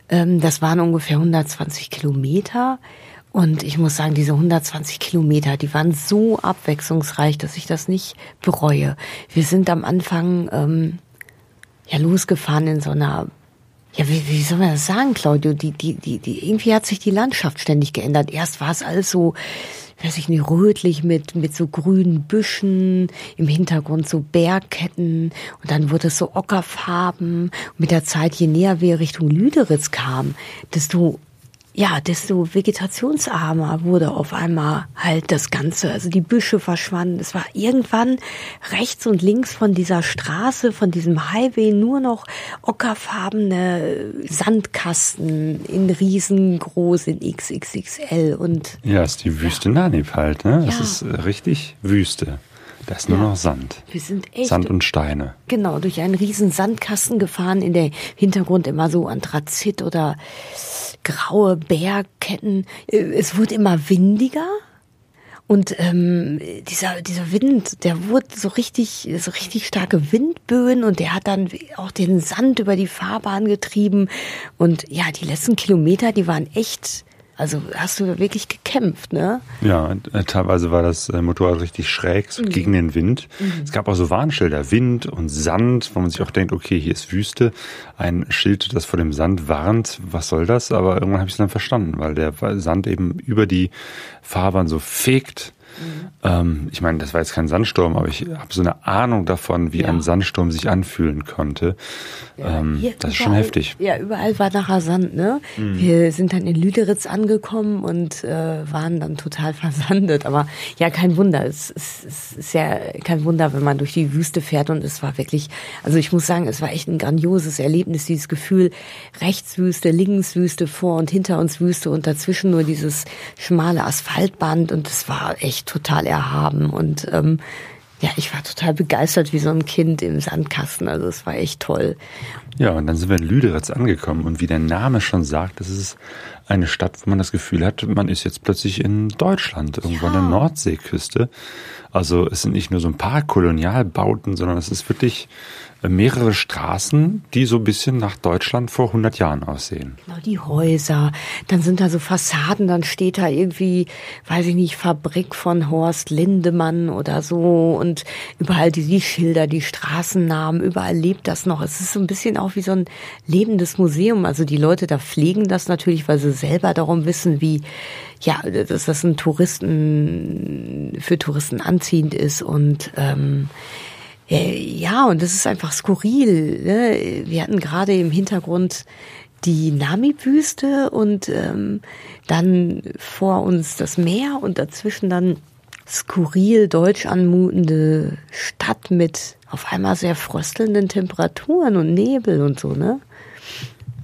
Ähm, das waren ungefähr 120 Kilometer. Und ich muss sagen, diese 120 Kilometer, die waren so abwechslungsreich, dass ich das nicht bereue. Wir sind am Anfang ähm, ja losgefahren in so einer ja, wie, wie soll man das sagen, Claudio? Die, die, die, die, irgendwie hat sich die Landschaft ständig geändert. Erst war es alles so, weiß ich nicht, rötlich mit, mit so grünen Büschen, im Hintergrund so Bergketten und dann wurde es so ockerfarben. Und mit der Zeit, je näher wir Richtung Lüderitz kamen, desto ja, desto vegetationsarmer wurde auf einmal halt das Ganze. Also die Büsche verschwanden. Es war irgendwann rechts und links von dieser Straße, von diesem Highway nur noch ockerfarbene Sandkasten in riesengroß, in XXXL und Ja, ist die Wüste Nanib halt, ne? Das Ja. ist richtig Wüste. Da ist nur Ja. noch Sand. wir sind echt Sand und Steine. Genau, durch einen riesen Sandkasten gefahren, in der Hintergrund immer so Anthrazit oder graue Bergketten. Äh, Es wurde immer windiger. Und ähm, dieser, dieser Wind, der wurde so richtig, so richtig starke Windböen und der hat dann auch den Sand über die Fahrbahn getrieben. Und ja, die letzten Kilometer, die waren echt, Also hast du wirklich gekämpft, ne? Ja, äh, teilweise war das äh, Motorrad richtig schräg, so gegen den Wind. Es gab auch so Warnschilder, Wind und Sand, wo man sich auch denkt, okay, hier ist Wüste. Ein Schild, das vor dem Sand warnt, was soll das? Aber irgendwann habe ich es dann verstanden, weil der Sand eben über die Fahrbahn so fegt. Ähm, ich meine, das war jetzt kein Sandsturm, aber ich habe so eine Ahnung davon, wie Ja. ein Sandsturm sich anfühlen konnte. ähm, Hier das ist schon überall- heftig. Ja, überall war nachher Sand, ne? Wir sind dann in Lüderitz angekommen und äh, waren dann total *laughs* versandet. Aber ja, kein Wunder. Es, es, es ist ja kein Wunder, wenn man durch die Wüste fährt und es war wirklich, also ich muss sagen, es war echt ein grandioses Erlebnis, dieses Gefühl, rechts Wüste, links Wüste, vor und hinter uns Wüste und dazwischen nur dieses schmale Asphaltband und es war echt total erhaben und ähm, ja, ich war total begeistert wie so ein Kind im Sandkasten. Also es war echt toll. Ja, und dann sind wir in Lüderitz angekommen und wie der Name schon sagt, das ist eine Stadt, wo man das Gefühl hat, man ist jetzt plötzlich in Deutschland, irgendwo an der Nordseeküste. Also es sind nicht nur so ein paar Kolonialbauten, sondern es ist wirklich mehrere Straßen, die so ein bisschen nach Deutschland vor 100 Jahren aussehen. Genau, die Häuser, dann sind da so Fassaden, dann steht da irgendwie, weiß ich nicht, Fabrik von Horst Lindemann oder so und überall die, die Schilder, die Straßennamen, überall lebt das noch. Es ist so ein bisschen auch wie so ein lebendes Museum. Also die Leute da pflegen das natürlich, weil sie selber darum wissen, wie, ja, dass das ein Touristen, für Touristen anziehend ist und, ähm, äh, Ja, und das ist einfach skurril. Ne? Wir hatten gerade im Hintergrund die Namib-Wüste und ähm, dann vor uns das Meer und dazwischen dann skurril deutsch anmutende Stadt mit auf einmal sehr fröstelnden Temperaturen und Nebel und so, ne?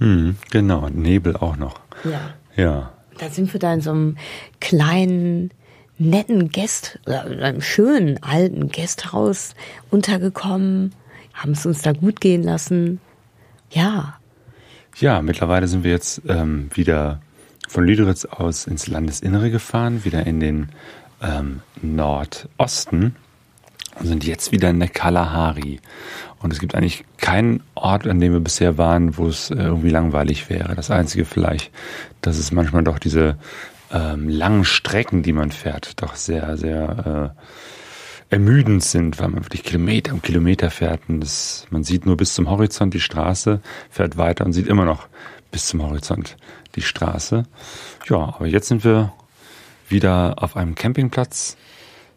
Hm, genau, Nebel auch noch. Ja. Ja. Da sind wir da in so einem kleinen, netten Gäst, in einem schönen alten Gasthaus untergekommen, haben es uns da gut gehen lassen. Ja, Ja, mittlerweile sind wir jetzt ähm, wieder von Lüderitz aus ins Landesinnere gefahren, wieder in den ähm, Nordosten und sind jetzt wieder in der Kalahari. Und es gibt eigentlich keinen Ort, an dem wir bisher waren, wo es äh, irgendwie langweilig wäre. Das Einzige vielleicht, dass es manchmal doch diese ähm, langen Strecken, die man fährt, doch sehr, sehr äh, ermüdend sind, weil man wirklich Kilometer um Kilometer fährt. Und das, man sieht nur bis zum Horizont die Straße, fährt weiter und sieht immer noch bis zum Horizont die Straße. Ja, aber jetzt sind wir wieder auf einem Campingplatz,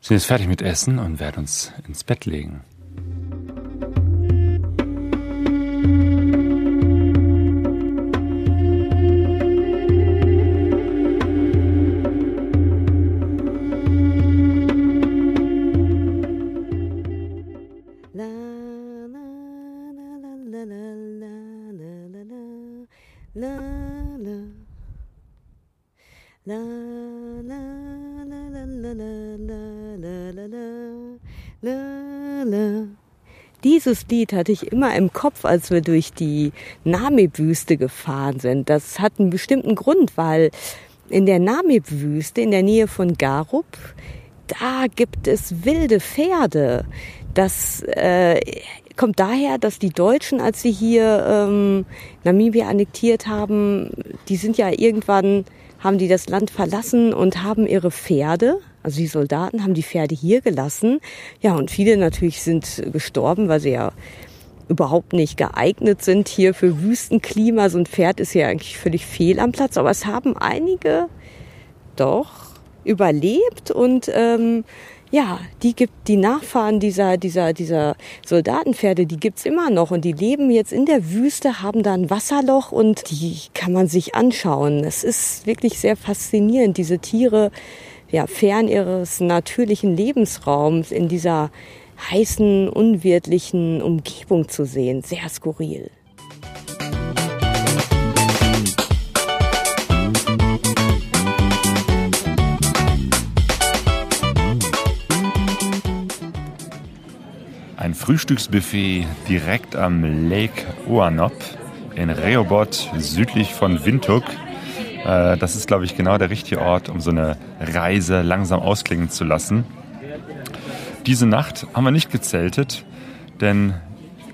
sind jetzt fertig mit Essen und werden uns ins Bett legen. La la la la la la la la la Dieses Lied hatte ich immer im Kopf, als wir durch die Namib-Wüste gefahren sind. Das hat einen bestimmten Grund, weil in der Namib-Wüste, in der Nähe von Garup, da gibt es wilde Pferde. Das äh, kommt daher, dass die Deutschen, als sie hier ähm, Namibia annektiert haben, die sind ja irgendwann, haben die das Land verlassen und haben ihre Pferde, also die Soldaten haben die Pferde hier gelassen. Ja, und viele natürlich sind gestorben, weil sie ja überhaupt nicht geeignet sind hier für Wüstenklima. So ein Pferd ist ja eigentlich völlig fehl am Platz, aber es haben einige doch überlebt und ähm, ja, die gibt die Nachfahren dieser dieser dieser Soldatenpferde, die gibt's immer noch und die leben jetzt in der Wüste, haben da ein Wasserloch und die kann man sich anschauen. Es ist wirklich sehr faszinierend, diese Tiere ja fern ihres natürlichen Lebensraums in dieser heißen, unwirtlichen Umgebung zu sehen. Sehr skurril. Frühstücksbuffet direkt am Lake Oanop in Rehoboth, südlich von Windhoek. Äh, Das ist, glaube ich, genau der richtige Ort, um so eine Reise langsam ausklingen zu lassen. Diese Nacht haben wir nicht gezeltet, denn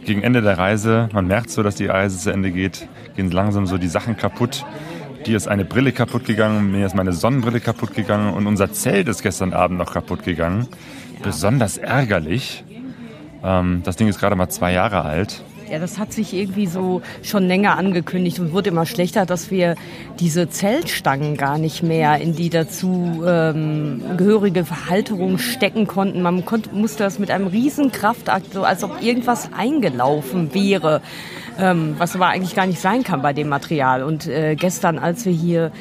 gegen Ende der Reise, man merkt so, dass die Reise zu Ende geht, gehen langsam so die Sachen kaputt, dir ist eine Brille kaputt gegangen, mir ist meine Sonnenbrille kaputt gegangen und unser Zelt ist gestern Abend noch kaputt gegangen. Besonders ärgerlich. Ähm, das Ding ist gerade mal zwei Jahre alt. Ja, das hat sich irgendwie so schon länger angekündigt und wurde immer schlechter, dass wir diese Zeltstangen gar nicht mehr in die dazu ähm, gehörige Halterung stecken konnten. Man konnte, musste das mit einem riesen Kraftakt, so als ob irgendwas eingelaufen wäre, ähm, was aber eigentlich gar nicht sein kann bei dem Material. Und äh, gestern, als wir hier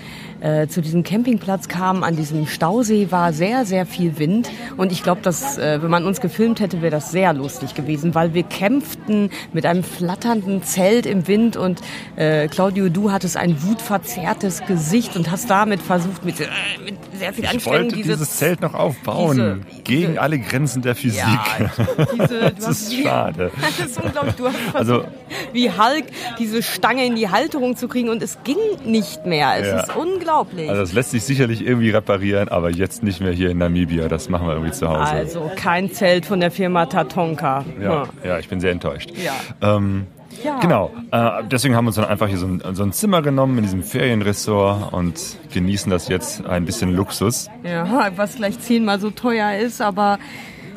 äh, zu diesem Campingplatz kamen, an diesem Stausee war sehr, sehr viel Wind. Und ich glaube, dass, äh, wenn man uns gefilmt hätte, wäre das sehr lustig gewesen, weil wir kämpften mit einem flatternden Zelt im Wind und äh, Claudio, du hattest ein wutverzerrtes Gesicht und hast damit versucht, mit, äh, mit sehr viel Ich Anstrengung wollte dieses, dieses Zelt noch aufbauen. diese- gegen diese- alle Grenzen der Physik. Ja, diese, *laughs* du das hast- ist schade. *laughs* Das ist unglaublich. Du hast versucht, Also- wie Hulk diese Stange in die Halterung zu kriegen und es ging nicht mehr. Es Ja. ist unglaublich. Also das lässt sich sicherlich irgendwie reparieren, aber jetzt nicht mehr hier in Namibia. Das machen wir irgendwie zu Hause. Also kein Zelt von der Firma Tatonka. Ja, Hm. ja, ich bin sehr enttäuscht. Ja. Ähm, Ja. Genau, äh, deswegen haben wir uns dann einfach hier so ein, so ein Zimmer genommen in diesem Ferienressort und genießen das jetzt ein bisschen Luxus. Ja, was gleich zehnmal so teuer ist, aber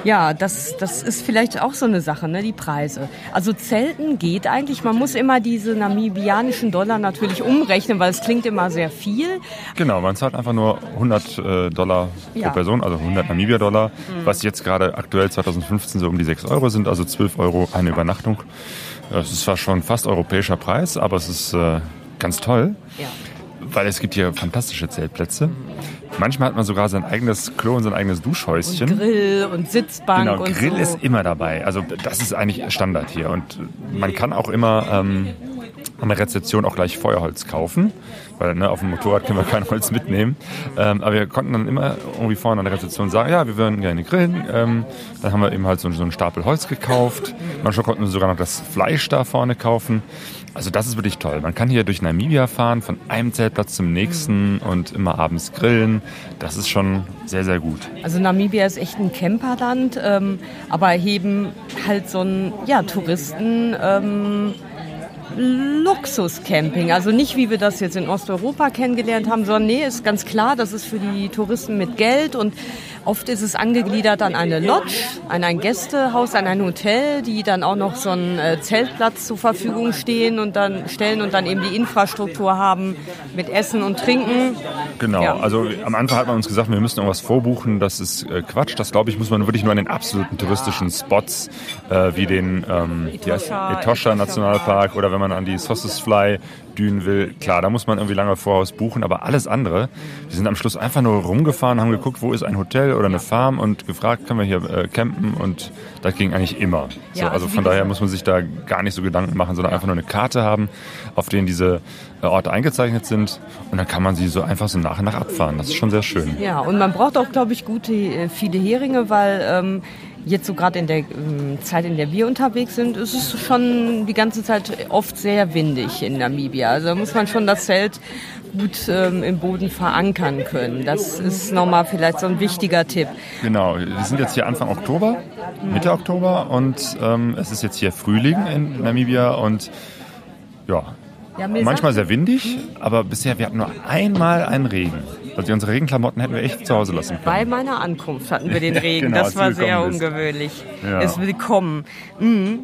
ja, das, das ist vielleicht auch so eine Sache, ne, die Preise. Also Zelten geht eigentlich, man muss immer diese namibianischen Dollar natürlich umrechnen, weil es klingt immer sehr viel. Genau, man zahlt einfach nur 100 äh, Dollar pro Ja. Mhm. Person, also 100 Namibia-Dollar, was jetzt gerade aktuell 2015 so um die 6 Euro sind, also 12 Euro eine Übernachtung. Das ist zwar schon fast europäischer Preis, aber es ist äh, ganz toll. Ja. weil es gibt hier fantastische Zeltplätze. Manchmal hat man sogar sein eigenes Klo und sein eigenes Duschhäuschen. Grill und Sitzbank Genau, und Grill so. ist immer dabei. Also das ist eigentlich Standard hier. Und man kann auch immer ähm, an der Rezeption auch gleich Feuerholz kaufen. Weil ne, auf dem Motorrad können wir kein Holz mitnehmen. Ähm, aber wir konnten dann immer irgendwie vorne an der Rezeption sagen, ja, wir würden gerne grillen. Ähm, dann haben wir eben halt so, so einen Stapel Holz gekauft. Manchmal konnten wir sogar noch das Fleisch da vorne kaufen. Also das ist wirklich toll. Man kann hier durch Namibia fahren, von einem Zeltplatz zum nächsten und immer abends grillen. Das ist schon sehr, sehr gut. Also Namibia ist echt ein Camperland, ähm, aber heben halt so ein ja, Touristen ähm, Luxuscamping. Also nicht wie wir das jetzt in Osteuropa kennengelernt haben, sondern nee, ist ganz klar, das ist für die Touristen mit Geld und oft ist es angegliedert an eine Lodge, an ein Gästehaus, an ein Hotel, die dann auch noch so einen äh, Zeltplatz zur Verfügung stehen und dann stellen und dann eben die Infrastruktur haben mit Essen und Trinken. Genau, Ja. also am Anfang hat man uns gesagt, wir müssen irgendwas vorbuchen. Das ist äh, Quatsch. Das glaube ich, muss man wirklich nur an den absoluten touristischen Spots, äh, wie den ähm, Etosha- Etosha Nationalpark oder wenn man an die Sossusfly Dünen will. Klar, da muss man irgendwie lange voraus buchen, aber alles andere, wir sind am Schluss einfach nur rumgefahren, haben geguckt, wo ist ein Hotel oder eine Farm und gefragt, können wir hier äh, campen und das ging eigentlich immer. So, also also von daher muss man sich da gar nicht so Gedanken machen, sondern einfach nur eine Karte haben, auf denen diese äh, Orte eingezeichnet sind und dann kann man sie so einfach so nach und nach abfahren. Das ist schon sehr schön. Ja, und man braucht auch, glaube ich, gute, äh, viele Heringe, weil ähm, jetzt so gerade in der ähm, Zeit, in der wir unterwegs sind, ist es schon die ganze Zeit oft sehr windig in Namibia. Also da muss man schon das Zelt gut ähm, im Boden verankern können. Das ist nochmal vielleicht so ein wichtiger Tipp. Genau, wir sind jetzt hier Anfang Oktober, Mitte Oktober und ähm, es ist jetzt hier Frühling in Namibia und ja, Ja, manchmal sehr windig, aber bisher wir hatten nur einmal einen Regen. Also unsere Regenklamotten hätten wir echt zu Hause lassen können. Bei meiner Ankunft hatten wir *laughs* den Regen. Genau, das war sehr bist. ungewöhnlich. Ja. Es willkommen. Mhm.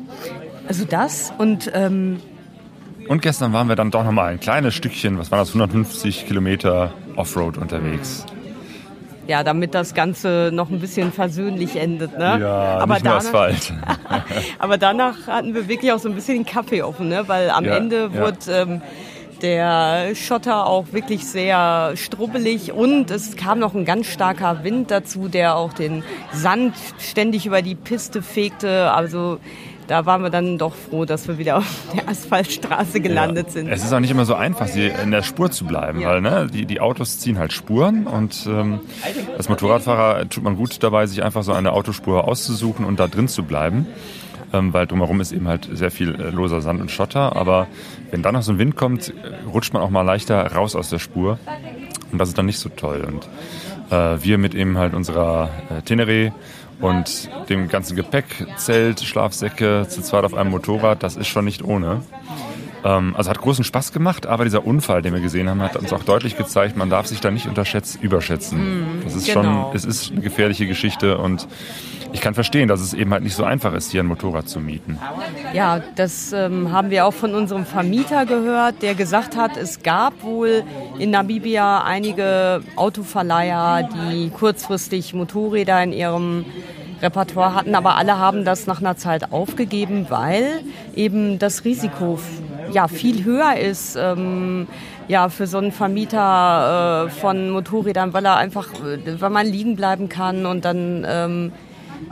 Also das und ähm, Und gestern waren wir dann doch nochmal ein kleines Stückchen, was war das, 150 Kilometer Offroad unterwegs. ja, damit das Ganze noch ein bisschen versöhnlich endet. Ne? Ja, Aber nicht danach- Asphalt. *laughs* Aber danach hatten wir wirklich auch so ein bisschen den Kaffee offen, ne? weil am Ja, Ende ja. wurde ähm, der Schotter auch wirklich sehr strubbelig und es kam noch ein ganz starker Wind dazu, der auch den Sand ständig über die Piste fegte. Also da waren wir dann doch froh, dass wir wieder auf der Asphaltstraße gelandet sind. Es ist auch nicht immer so einfach, in der Spur zu bleiben, Ja. weil ne, die, die Autos ziehen halt Spuren und ähm, als Motorradfahrer tut man gut dabei, sich einfach so eine Autospur auszusuchen und da drin zu bleiben. Ähm, weil drumherum ist eben halt sehr viel äh, loser Sand und Schotter. Aber wenn dann noch so ein Wind kommt, rutscht man auch mal leichter raus aus der Spur. Und das ist dann nicht so toll. Und äh, wir mit eben halt unserer äh, Tenere und dem ganzen Gepäck, Zelt, Schlafsäcke, zu zweit auf einem Motorrad, das ist schon nicht ohne. Ähm, also hat großen Spaß gemacht, aber dieser Unfall, den wir gesehen haben, hat uns auch deutlich gezeigt, man darf sich da nicht unterschätzen, überschätzen. das ist genau. schon, es ist eine gefährliche Geschichte und ich kann verstehen, dass es eben halt nicht so einfach ist, hier ein Motorrad zu mieten. Ja, das ähm, haben wir auch von unserem Vermieter gehört, der gesagt hat, es gab wohl in Namibia einige Autoverleiher, die kurzfristig Motorräder in ihrem Repertoire hatten, aber alle haben das nach einer Zeit aufgegeben, weil eben das Risiko ja viel höher ist. Ähm, ja, für so einen Vermieter äh, von Motorrädern, weil er einfach, äh, weil man liegen bleiben kann und dann ähm,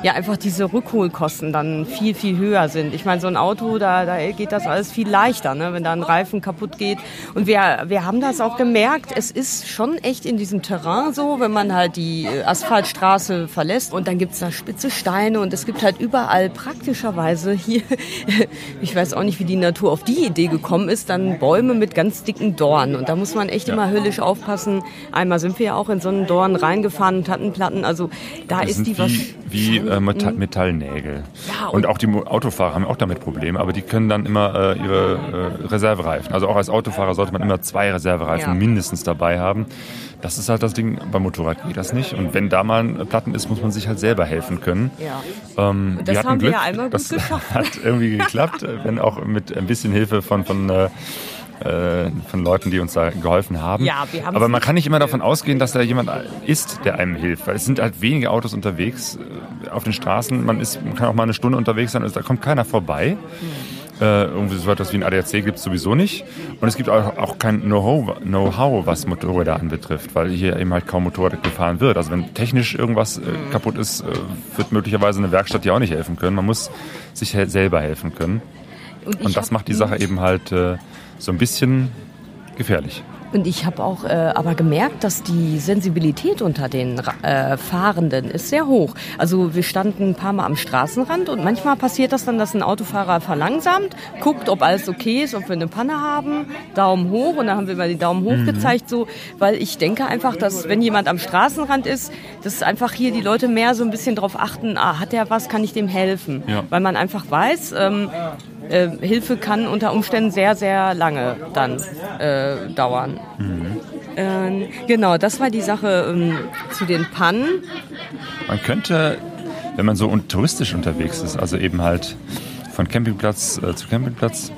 ja einfach diese Rückholkosten dann viel, viel höher sind. Ich meine, so ein Auto, da, da geht das alles viel leichter, ne? wenn da ein Reifen kaputt geht. Und wir, wir haben das auch gemerkt, es ist schon echt in diesem Terrain so, wenn man halt die Asphaltstraße verlässt und dann gibt's da spitze Steine und es gibt halt überall praktischerweise hier, *laughs* ich weiß auch nicht, wie die Natur auf die Idee gekommen ist, dann Bäume mit ganz dicken Dornen. Und da muss man echt immer höllisch aufpassen. Einmal sind wir ja auch in so einen Dorn reingefahren und hatten Platten. Also da Das ist die wie, wie äh, Meta Mhm. Metallnägel. Ja, und, und- auch die Autofahrer haben auch damit Probleme, aber die können dann immer äh, ihre äh, Reservereifen. Also auch als Autofahrer sollte man immer zwei Reservereifen Ja. mindestens dabei haben. Das ist halt das Ding, beim Motorrad geht das nicht. Und wenn da mal ein Platten ist, muss man sich halt selber helfen können. Ja. Ähm, das hatten haben wir Glück, ja einmal gut das *laughs* geschafft. hat irgendwie geklappt, wenn auch mit ein bisschen Hilfe von, von äh, von Leuten, die uns da geholfen haben. Ja, wir haben's Aber man kann nicht immer davon ausgehen, dass da jemand ist, der einem hilft. Weil es sind halt wenige Autos unterwegs äh, auf den Straßen. Man, ist, man kann auch mal eine Stunde unterwegs sein und da kommt keiner vorbei. Äh, irgendwie so etwas wie ein ADAC gibt es sowieso nicht. Und es gibt auch, auch kein Know-how, was Motorräder anbetrifft, weil hier eben halt kaum Motorrad gefahren wird. Also wenn technisch irgendwas äh, kaputt ist, äh, wird möglicherweise eine Werkstatt dir auch nicht helfen können. Man muss sich selber helfen können. Und, Und das macht die Sache eben halt äh, so ein bisschen gefährlich. Und ich habe auch äh, aber gemerkt, dass die Sensibilität unter den äh, Fahrenden ist sehr hoch. Also wir standen ein paar Mal am Straßenrand und manchmal passiert das dann, dass ein Autofahrer verlangsamt, guckt, ob alles okay ist, ob wir eine Panne haben, Daumen hoch und dann haben wir mal die Daumen hoch gezeigt, so, weil ich denke einfach, dass wenn jemand am Straßenrand ist, dass einfach hier die Leute mehr so ein bisschen drauf achten, ah, hat der was, kann ich dem helfen? Ja. Weil man einfach weiß, ähm, äh, Hilfe kann unter Umständen sehr, sehr lange dann äh, dauern. Ähm, genau, das war die Sache ähm, zu den Pannen. Man könnte, wenn man so touristisch unterwegs ist, also eben halt von Campingplatz äh, zu Campingplatz,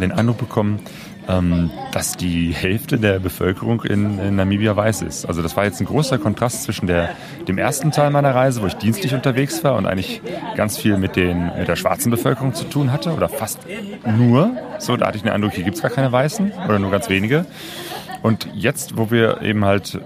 den Eindruck bekommen, ähm, dass die Hälfte der Bevölkerung in, in Namibia weiß ist. Also das war jetzt ein großer Kontrast zwischen der, dem ersten Teil meiner Reise, wo ich dienstlich unterwegs war und eigentlich ganz viel mit, den, mit der schwarzen Bevölkerung zu tun hatte oder fast nur. So, da hatte ich den Eindruck, hier gibt's gar keine Weißen oder nur ganz wenige. Und jetzt, wo wir eben halt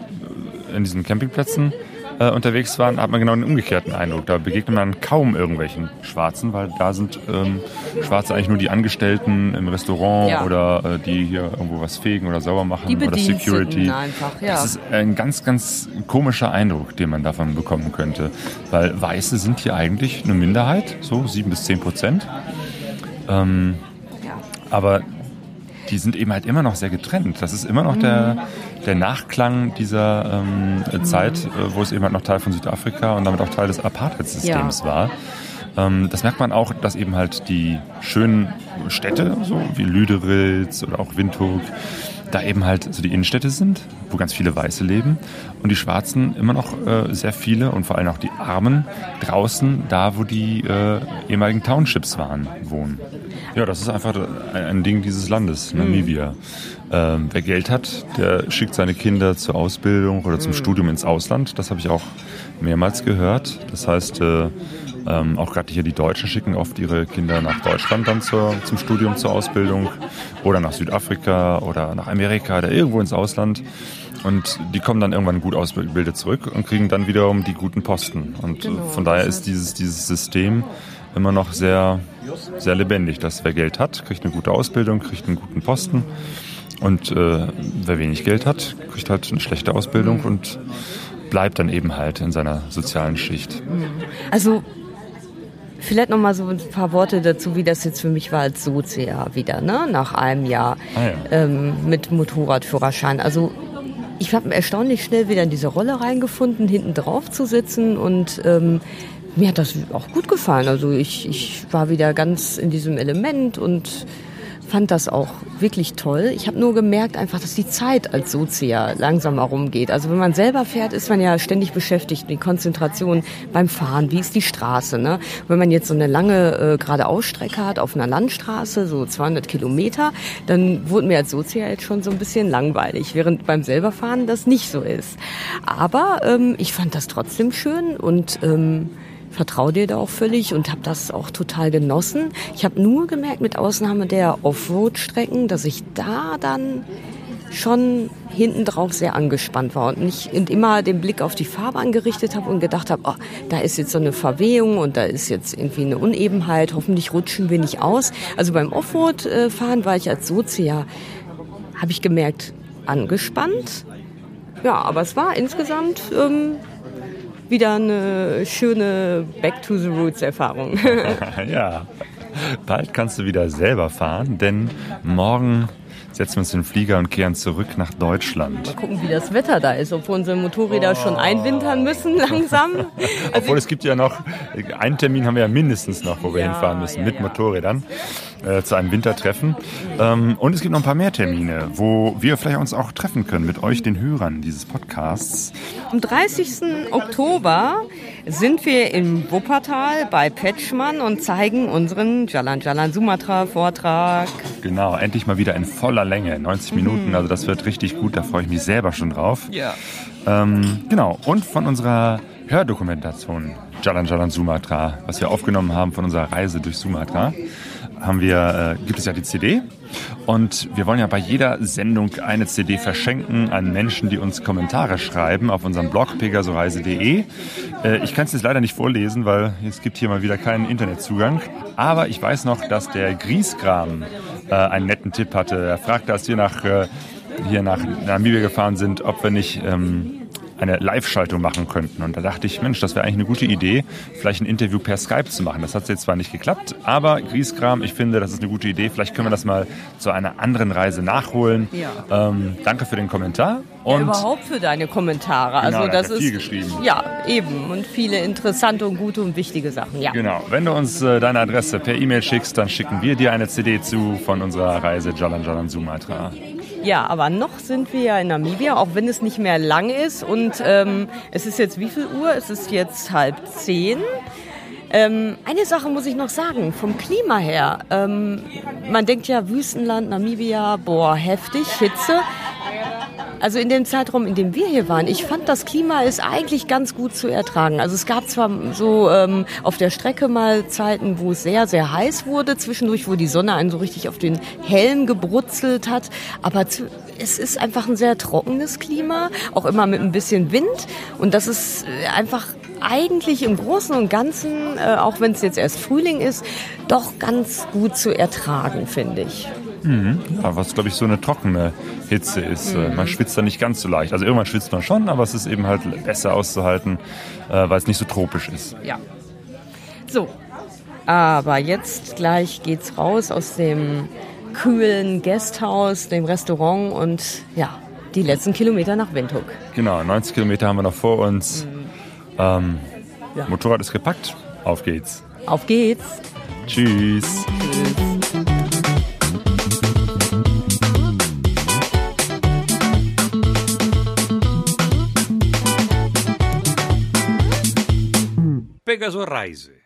in diesen Campingplätzen äh, unterwegs waren, hat man genau den umgekehrten Eindruck. Da begegnet man kaum irgendwelchen Schwarzen, weil da sind ähm, Schwarze eigentlich nur die Angestellten im Restaurant Ja. oder äh, die hier irgendwo was fegen oder sauber machen Die oder Security. einfach, ja. Das ist ein ganz, ganz komischer Eindruck, den man davon bekommen könnte. Weil Weiße sind hier eigentlich eine Minderheit, so sieben bis zehn Prozent. Ähm, Ja. aber die sind eben halt immer noch sehr getrennt. Das ist immer noch der, der Nachklang dieser ähm, Zeit, äh, wo es eben halt noch Teil von Südafrika und damit auch Teil des Apartheid-Systems Ja. war. Ähm, das merkt man auch, dass eben halt die schönen Städte, so wie Lüderitz oder auch Windhoek, da eben halt so die Innenstädte sind, wo ganz viele Weiße leben und die Schwarzen immer noch äh, sehr viele und vor allem auch die Armen draußen, da wo die äh, ehemaligen Townships waren, wohnen. Ja, das ist einfach ein, Ding dieses Landes, Namibia. Ähm, wer Geld hat, der schickt seine Kinder zur Ausbildung oder zum Studium ins Ausland. Das habe ich auch mehrmals gehört. Das heißt, äh, ähm, auch gerade hier die Deutschen schicken oft ihre Kinder nach Deutschland dann zur, zum Studium, zur Ausbildung oder nach Südafrika oder nach Amerika oder irgendwo ins Ausland. Und die kommen dann irgendwann gut ausgebildet zurück und kriegen dann wiederum die guten Posten. Und äh, von daher ist dieses, dieses System immer noch sehr, sehr lebendig. Dass wer Geld hat, kriegt eine gute Ausbildung, kriegt einen guten Posten. Und äh, wer wenig Geld hat, kriegt halt eine schlechte Ausbildung und bleibt dann eben halt in seiner sozialen Schicht. Also vielleicht noch mal so ein paar Worte dazu, wie das jetzt für mich war als Sozia wieder, ne? nach einem Jahr Ah ja. ähm, mit Motorradführerschein. Also ich habe erstaunlich schnell wieder in diese Rolle reingefunden, hinten drauf zu sitzen und ähm, mir hat das auch gut gefallen. Also ich, ich war wieder ganz in diesem Element und fand das auch wirklich toll. Ich habe nur gemerkt einfach, dass die Zeit als Sozia langsam herumgeht. Also wenn man selber fährt, ist man ja ständig beschäftigt, die Konzentration beim Fahren, wie ist die Straße. Ne? Wenn man jetzt so eine lange äh, gerade Ausstrecke hat auf einer Landstraße, so 200 Kilometer, dann wurde mir als Sozia jetzt schon so ein bisschen langweilig, während beim selberfahren das nicht so ist. Aber ähm, ich fand das trotzdem schön und ähm, vertraue dir da auch völlig und habe das auch total genossen. Ich habe nur gemerkt, mit Ausnahme der Offroad-Strecken, dass ich da dann schon hinten drauf sehr angespannt war und nicht und immer den Blick auf die Fahrbahn gerichtet habe und gedacht habe, oh, da ist jetzt so eine Verwehung und da ist jetzt irgendwie eine Unebenheit, hoffentlich rutschen wir nicht aus. Also beim Offroad-Fahren war ich als Sozia, habe ich gemerkt, angespannt. Ja, aber es war insgesamt ähm, wieder eine schöne Back to the Roots Erfahrung. *laughs* ja, bald kannst du wieder selber fahren, denn morgen setzen wir uns in den Flieger und kehren zurück nach Deutschland. Mal gucken, wie das Wetter da ist, ob wir unsere Motorräder oh. schon einwintern müssen *laughs* langsam. *laughs* Also Obwohl es gibt ja noch, einen Termin haben wir ja mindestens noch, wo wir ja, hinfahren müssen ja, mit ja. Motorrädern äh, zu einem Wintertreffen. Ähm, und es gibt noch ein paar mehr Termine, wo wir vielleicht uns auch treffen können mit euch, den Hörern dieses Podcasts. Am 30. Oktober sind wir im Wuppertal bei Petschmann und zeigen unseren Jalan Jalan Sumatra Vortrag. Genau, endlich mal wieder in voller Länge, 90 Minuten, mhm. also das wird richtig gut, da freue ich mich selber schon drauf. Ja. Ähm, genau, und von unserer Hördokumentation Jalan Jalan Sumatra, was wir aufgenommen haben von unserer Reise durch Sumatra haben wir, äh, gibt es ja die CD. Und wir wollen ja bei jeder Sendung eine CD verschenken an Menschen, die uns Kommentare schreiben auf unserem Blog pegasoreise.de. Äh, ich kann es jetzt leider nicht vorlesen, weil es gibt hier mal wieder keinen Internetzugang. Aber ich weiß noch, dass der Griesgram äh, einen netten Tipp hatte. Er fragte, als wir nach, äh, hier nach Namibia gefahren sind, ob wir nicht... Ähm, eine Live-Schaltung machen könnten. Und da dachte ich, Mensch, das wäre eigentlich eine gute Idee, vielleicht ein Interview per Skype zu machen. Das hat jetzt zwar nicht geklappt, aber Grieskram, ich finde, das ist eine gute Idee. Vielleicht können wir das mal zu einer anderen Reise nachholen. Ja. Ähm, danke für den Kommentar. Und ja, überhaupt für deine Kommentare. Genau, also das ist viel geschrieben. Ja, eben und viele interessante und gute und wichtige Sachen. Ja. Genau. Wenn du uns äh, deine Adresse per E-Mail schickst, dann schicken wir dir eine CD zu von unserer Reise Jalan Jalan Sumatra. Ja, aber noch sind wir ja in Namibia, auch wenn es nicht mehr lang ist. Und ähm, es ist jetzt wie viel Uhr? Es ist jetzt halb zehn. Ähm, eine Sache muss ich noch sagen, vom Klima her. Ähm, man denkt ja Wüstenland, Namibia, boah, heftig, Hitze. Also in dem Zeitraum, in dem wir hier waren, ich fand das Klima ist eigentlich ganz gut zu ertragen. Also es gab zwar so ähm, auf der Strecke mal Zeiten, wo es sehr, sehr heiß wurde, zwischendurch, wo die Sonne einen so richtig auf den Helm gebrutzelt hat, aber zu, es ist einfach ein sehr trockenes Klima, auch immer mit ein bisschen Wind und das ist äh, einfach eigentlich im Großen und Ganzen, äh, auch wenn es jetzt erst Frühling ist, doch ganz gut zu ertragen, finde ich. Mhm. Ja, was, glaube ich, so eine trockene Hitze ist. Mhm. Man schwitzt da nicht ganz so leicht. Also irgendwann schwitzt man schon, aber es ist eben halt besser auszuhalten, äh, weil es nicht so tropisch ist. Ja. So, aber jetzt gleich geht's raus aus dem kühlen Gasthaus, dem Restaurant und ja, die letzten Kilometer nach Windhoek. Genau, 90 Kilometer haben wir noch vor uns. Mhm. Ähm, ja. Motorrad ist gepackt. Auf geht's. Auf geht's. Tschüss. Tschüss. Pegaso Rise